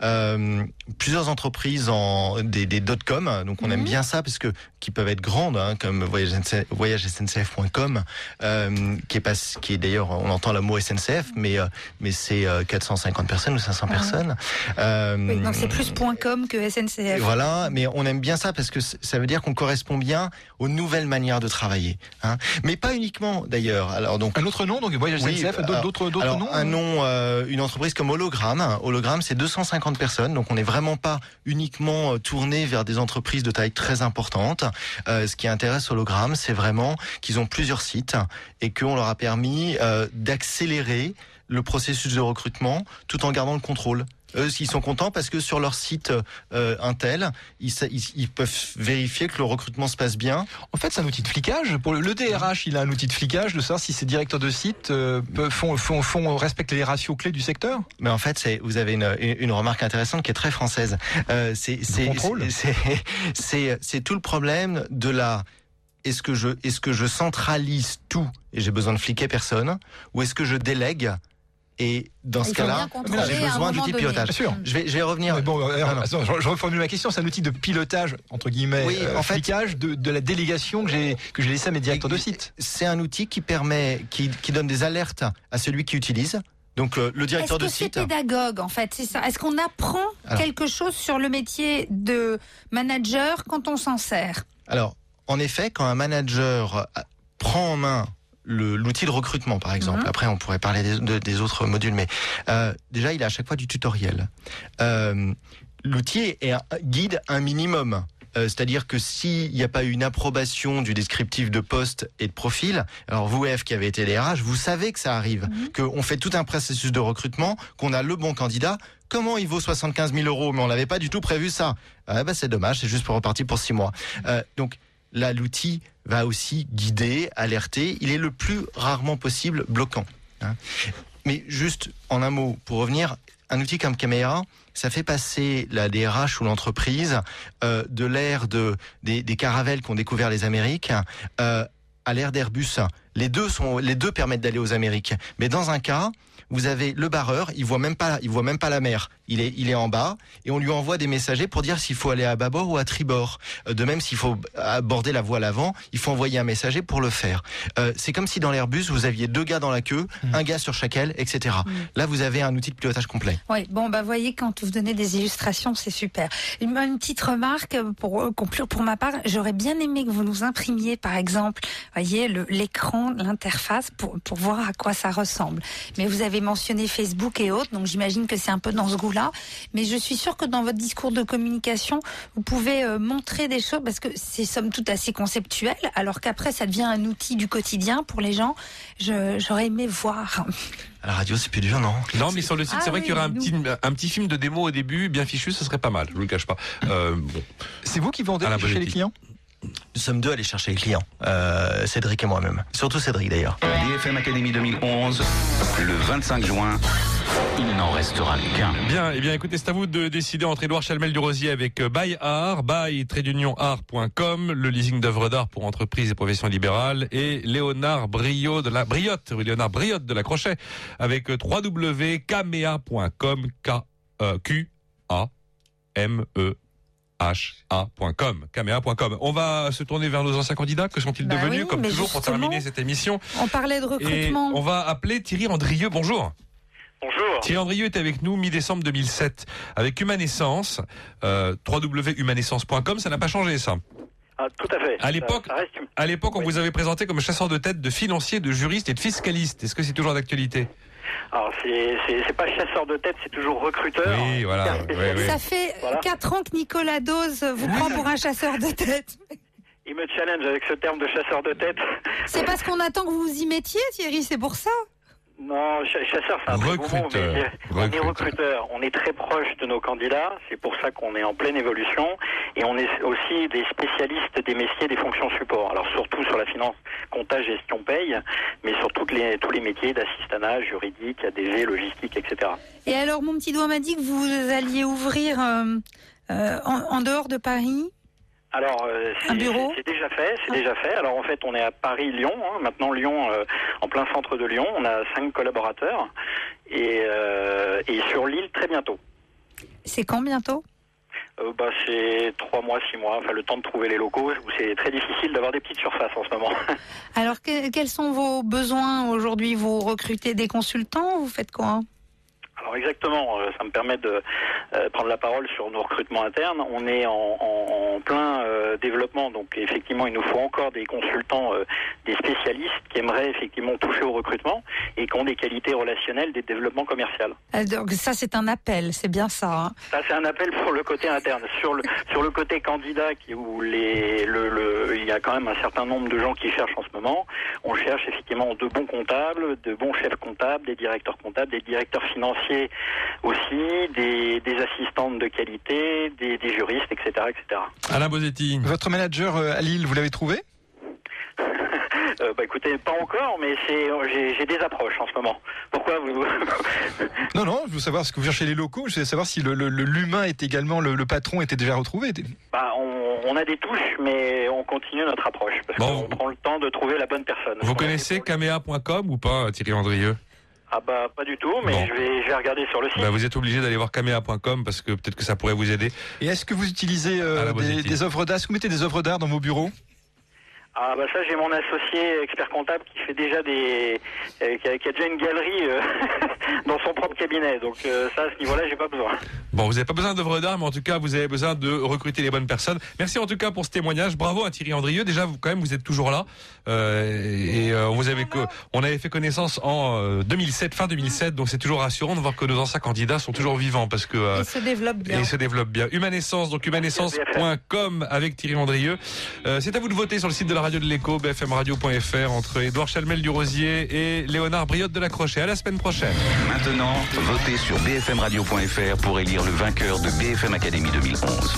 Euh, plusieurs entreprises en des, des dot-com, donc on aime bien ça parce que qui peuvent être grandes, hein, comme voyage SNCF voyagesncf.com, euh, qui est pas, qui est d'ailleurs, on entend le mot SNCF, mais euh, mais c'est euh, 450 personnes ou 500 personnes. Euh, Oui, donc c'est plus .com que SNCF. et Voilà, mais on aime bien ça parce que ça veut dire qu'on correspond bien aux nouvelles manières de travailler. Hein. Mais pas uniquement d'ailleurs. Alors donc un autre nom, donc Voyage SNCF, d'autres- alors- d'autres- noms, Un hein nom, euh, une entreprise comme Hologramme. Hologramme, c'est 250 personnes, donc on n'est vraiment pas uniquement euh, tourné vers des entreprises de taille très importante. Euh, ce qui intéresse Hologramme, c'est vraiment qu'ils ont plusieurs sites et qu'on leur a permis euh, d'accélérer le processus de recrutement tout en gardant le contrôle. Eux, ils sont contents parce que sur leur site euh, Intel, ils, ils- ils peuvent vérifier que le recrutement se passe bien. En fait, c'est un outil de flicage. Pour le, le DRH, il a un outil de flicage de savoir si ces directeurs de site euh, font, font, font respectent les ratios clés du secteur. Mais en fait, vous avez une, une, remarque intéressante qui est très française. Euh, c'est, c'est tout le problème de la. Est-ce que je, est-ce que je centralise tout et j'ai besoin de fliquer personne, ou est-ce que je délègue et dans Il ce cas-là, j'ai besoin d'outils de pilotage. Bien sûr. Je vais, je vais revenir. Mais bon, euh, Non, non. attends, je, je reformule ma question. C'est un outil de pilotage entre guillemets, Oui, euh, en fait- flicage de, de la délégation que j'ai que j'ai laissé à mes directeurs de site. C'est un outil qui permet, qui, qui donne des alertes à celui qui utilise. Donc euh, le Est-ce directeur que de c'est site. pédagogue en fait C'est ça? Est-ce qu'on apprend Alors. quelque chose sur le métier de manager quand on s'en sert? Alors, en effet, quand un manager prend en main l'outil de recrutement, par exemple, Mhm. après on pourrait parler des, de- des autres modules, mais euh, déjà il a à chaque fois du tutoriel. Euh, L'outil est un- guide un minimum. Euh, C'est-à-dire que s'il n'y a pas eu une approbation du descriptif de poste et de profil, alors vous, F, qui avez été les RH, vous savez que ça arrive, qu'on fait tout un processus de recrutement, qu'on a le bon candidat. Comment il vaut 75 000 euros? Mais on n'avait pas du tout prévu ça. Ah, bah, c'est dommage, c'est juste pour repartir pour six mois. Euh, donc là, l'outil va aussi guider, alerter. Il est le plus rarement possible bloquant. hein. Mais juste en un mot, pour revenir, un outil comme Caméra, ça fait passer la DRH ou l'entreprise euh, de l'ère de, des, des caravelles qu'ont découvert les Amériques euh, à l'ère d'Airbus. Les deux sont, les deux permettent d'aller aux Amériques. Mais dans un cas, vous avez le barreur, il voit même pas, il voit même pas la mer. Il est, il est en bas et on lui envoie des messagers pour dire s'il faut aller à bâbord ou à tribord. Euh, De même, s'il faut aborder la voie à l'avant, il faut envoyer un messager pour le faire. Euh, c'est comme si dans l'Airbus vous aviez deux gars dans la queue, un gars sur chaque aile, etc. Là, vous avez un outil de pilotage complet. Oui, bon, bah, voyez, quand vous donnez des illustrations, c'est super. Une, une petite remarque pour euh, conclure pour ma part. J'aurais bien aimé que vous nous imprimiez, par exemple, voyez, l'écran, l'interface, pour, pour voir à quoi ça ressemble. Mais vous avez mentionné Facebook et autres, donc j'imagine que c'est un peu dans ce goût-là. Mais je suis sûre que dans votre discours de communication, vous pouvez euh, montrer des choses, parce que c'est somme toute assez conceptuel, alors qu'après, ça devient un outil du quotidien pour les gens. Je- J'aurais aimé voir. À la radio, c'est plus dur, non? Non, mais sur le site, Ah c'est vrai oui, qu'il y aurait un nous. petit, un petit film de démo au début, bien fichu, ce serait pas mal, je vous le cache pas. Euh, bon. C'est vous qui vendez chez les clients? Nous sommes deux à aller chercher les clients, euh, Cédric et moi-même. Surtout Cédric d'ailleurs. BFM Academy 2011, le 25 juin, il n'en restera qu'un. Bien, eh bien, écoutez, c'est à vous de décider entre Édouard Chalmel du Rosier avec euh, Buy Art, buy art.com, le leasing d'œuvres d'art pour entreprises et professions libérales, et Léonard Briot de la Briotte, Léonard Briotte de la Crochet avec euh, www.camea.com, K, euh, Q, A, M, E, ha.com, camea.com. On va se tourner vers nos anciens candidats. Que sont-ils Bah devenus, oui, comme toujours, pour terminer cette émission On parlait de Et recrutement. on va appeler Thierry Andrieux. Bonjour. Bonjour. Thierry Andrieux est avec nous mi-décembre 2007 avec Humanescence, euh, www.humanescence.com. Ça n'a pas changé, ça. Ah, tout à fait. À l'époque, reste- à l'époque, on vous avait présenté comme chasseur de tête de financiers, de juristes et de fiscalistes. Est-ce que c'est toujours d'actualité? Alors, c'est- pas chasseur de tête, c'est toujours recruteur. Oui, voilà. oui, oui. Ça fait Voilà. 4 ans que Nicolas Dose vous prend pour un chasseur de tête. Il me challenge avec ce terme de chasseur de tête. C'est parce qu'on attend que vous vous y mettiez, Thierry, c'est pour ça. Non, cha- chasseur, c'est un très beau mot, Recruteur. mais on est Recruteur. recruteur. On est très proche de nos candidats. C'est pour ça qu'on est en pleine évolution. Et on est aussi des spécialistes des métiers des fonctions support. Alors, surtout sur la finance, comptage, gestion, paye, mais sur toutes les, tous les métiers d'assistanat, juridique, ADG, logistique, etc. Et alors, mon petit doigt m'a dit que vous alliez ouvrir euh, Euh, en, en dehors de Paris Alors, euh, c'est déjà fait, c'est déjà fait. Alors en fait, on est à Paris-Lyon. hein. Maintenant, Lyon, euh, en plein centre de Lyon, on a cinq collaborateurs et, euh, et sur l'île très bientôt. C'est quand bientôt? Bah, c'est trois mois, six mois. Enfin, le temps de trouver les locaux. C'est très difficile d'avoir des petites surfaces en ce moment. Alors, que- quels sont vos besoins aujourd'hui? Vous recrutez des consultants? Vous faites quoi? Alors exactement, euh, ça me permet de euh, prendre la parole sur nos recrutements internes. On est en, en- en plein euh, développement, donc effectivement, il nous faut encore des consultants, euh, des spécialistes qui aimeraient effectivement toucher au recrutement et qui ont des qualités relationnelles, des développements commerciaux. Donc ça, c'est un appel, c'est bien ça. hein. Ça, c'est un appel pour le côté interne. Sur le sur le côté candidat, qui, où les le, le- il y a quand même un certain nombre de gens qui cherchent en ce moment. On cherche effectivement de bons comptables, de bons chefs comptables, des directeurs comptables, des directeurs financiers aussi, des, des assistantes de qualité, des, des juristes, etc., etc. Alain Bosetti. Votre manager euh, à Lille, vous l'avez trouvé? Euh, bah écoutez, pas encore, mais c'est j'ai j'ai des approches en ce moment. Pourquoi vous Non, non, je veux savoir ce que vous cherchez les locaux. Je veux savoir si le- le- l'humain est également le, le patron était déjà retrouvé. Bah, on, on a des touches, mais on continue notre approche parce qu'on prend le temps de trouver la bonne personne. Vous connaissez camea.com ou pas, Thierry Andrieux? Ah bah pas du tout, mais Bon. je vais je vais regarder sur le site. Bah, Vous êtes obligé d'aller voir camea.com parce que peut-être que ça pourrait vous aider. Et est-ce que vous utilisez euh, des, des œuvres d'art? Est-ce que vous mettez des œuvres d'art dans vos bureaux? Ah bah ça j'ai mon associé expert comptable qui fait déjà des euh, qui, a, qui a déjà une galerie euh, dans son propre cabinet. Donc euh, ça à ce niveau-là j'ai pas besoin. Bon, vous n'avez pas besoin d'œuvres d'art, mais en tout cas, vous avez besoin de recruter les bonnes personnes. Merci en tout cas pour ce témoignage. Bravo à Thierry Andrieux. Déjà, vous quand même, vous êtes toujours là. Euh, et euh, on vous avait on avait fait connaissance en euh, 2007, fin 2007. Donc c'est toujours rassurant de voir que nos anciens candidats sont toujours vivants parce que euh, Il se développe et bien. il se développe bien. Humanescence, donc humanescence.com avec Thierry Andrieux. Euh, c'est à vous de voter sur le site de la radio de l'écho, bfmradio.fr, entre Édouard Chalmel du Rosier et Léonard Briotte de la Crochet. À la semaine prochaine. Maintenant, votez sur bfmradio.fr pour élire le vainqueur de BFM Academy 2011.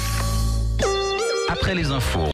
Après les infos.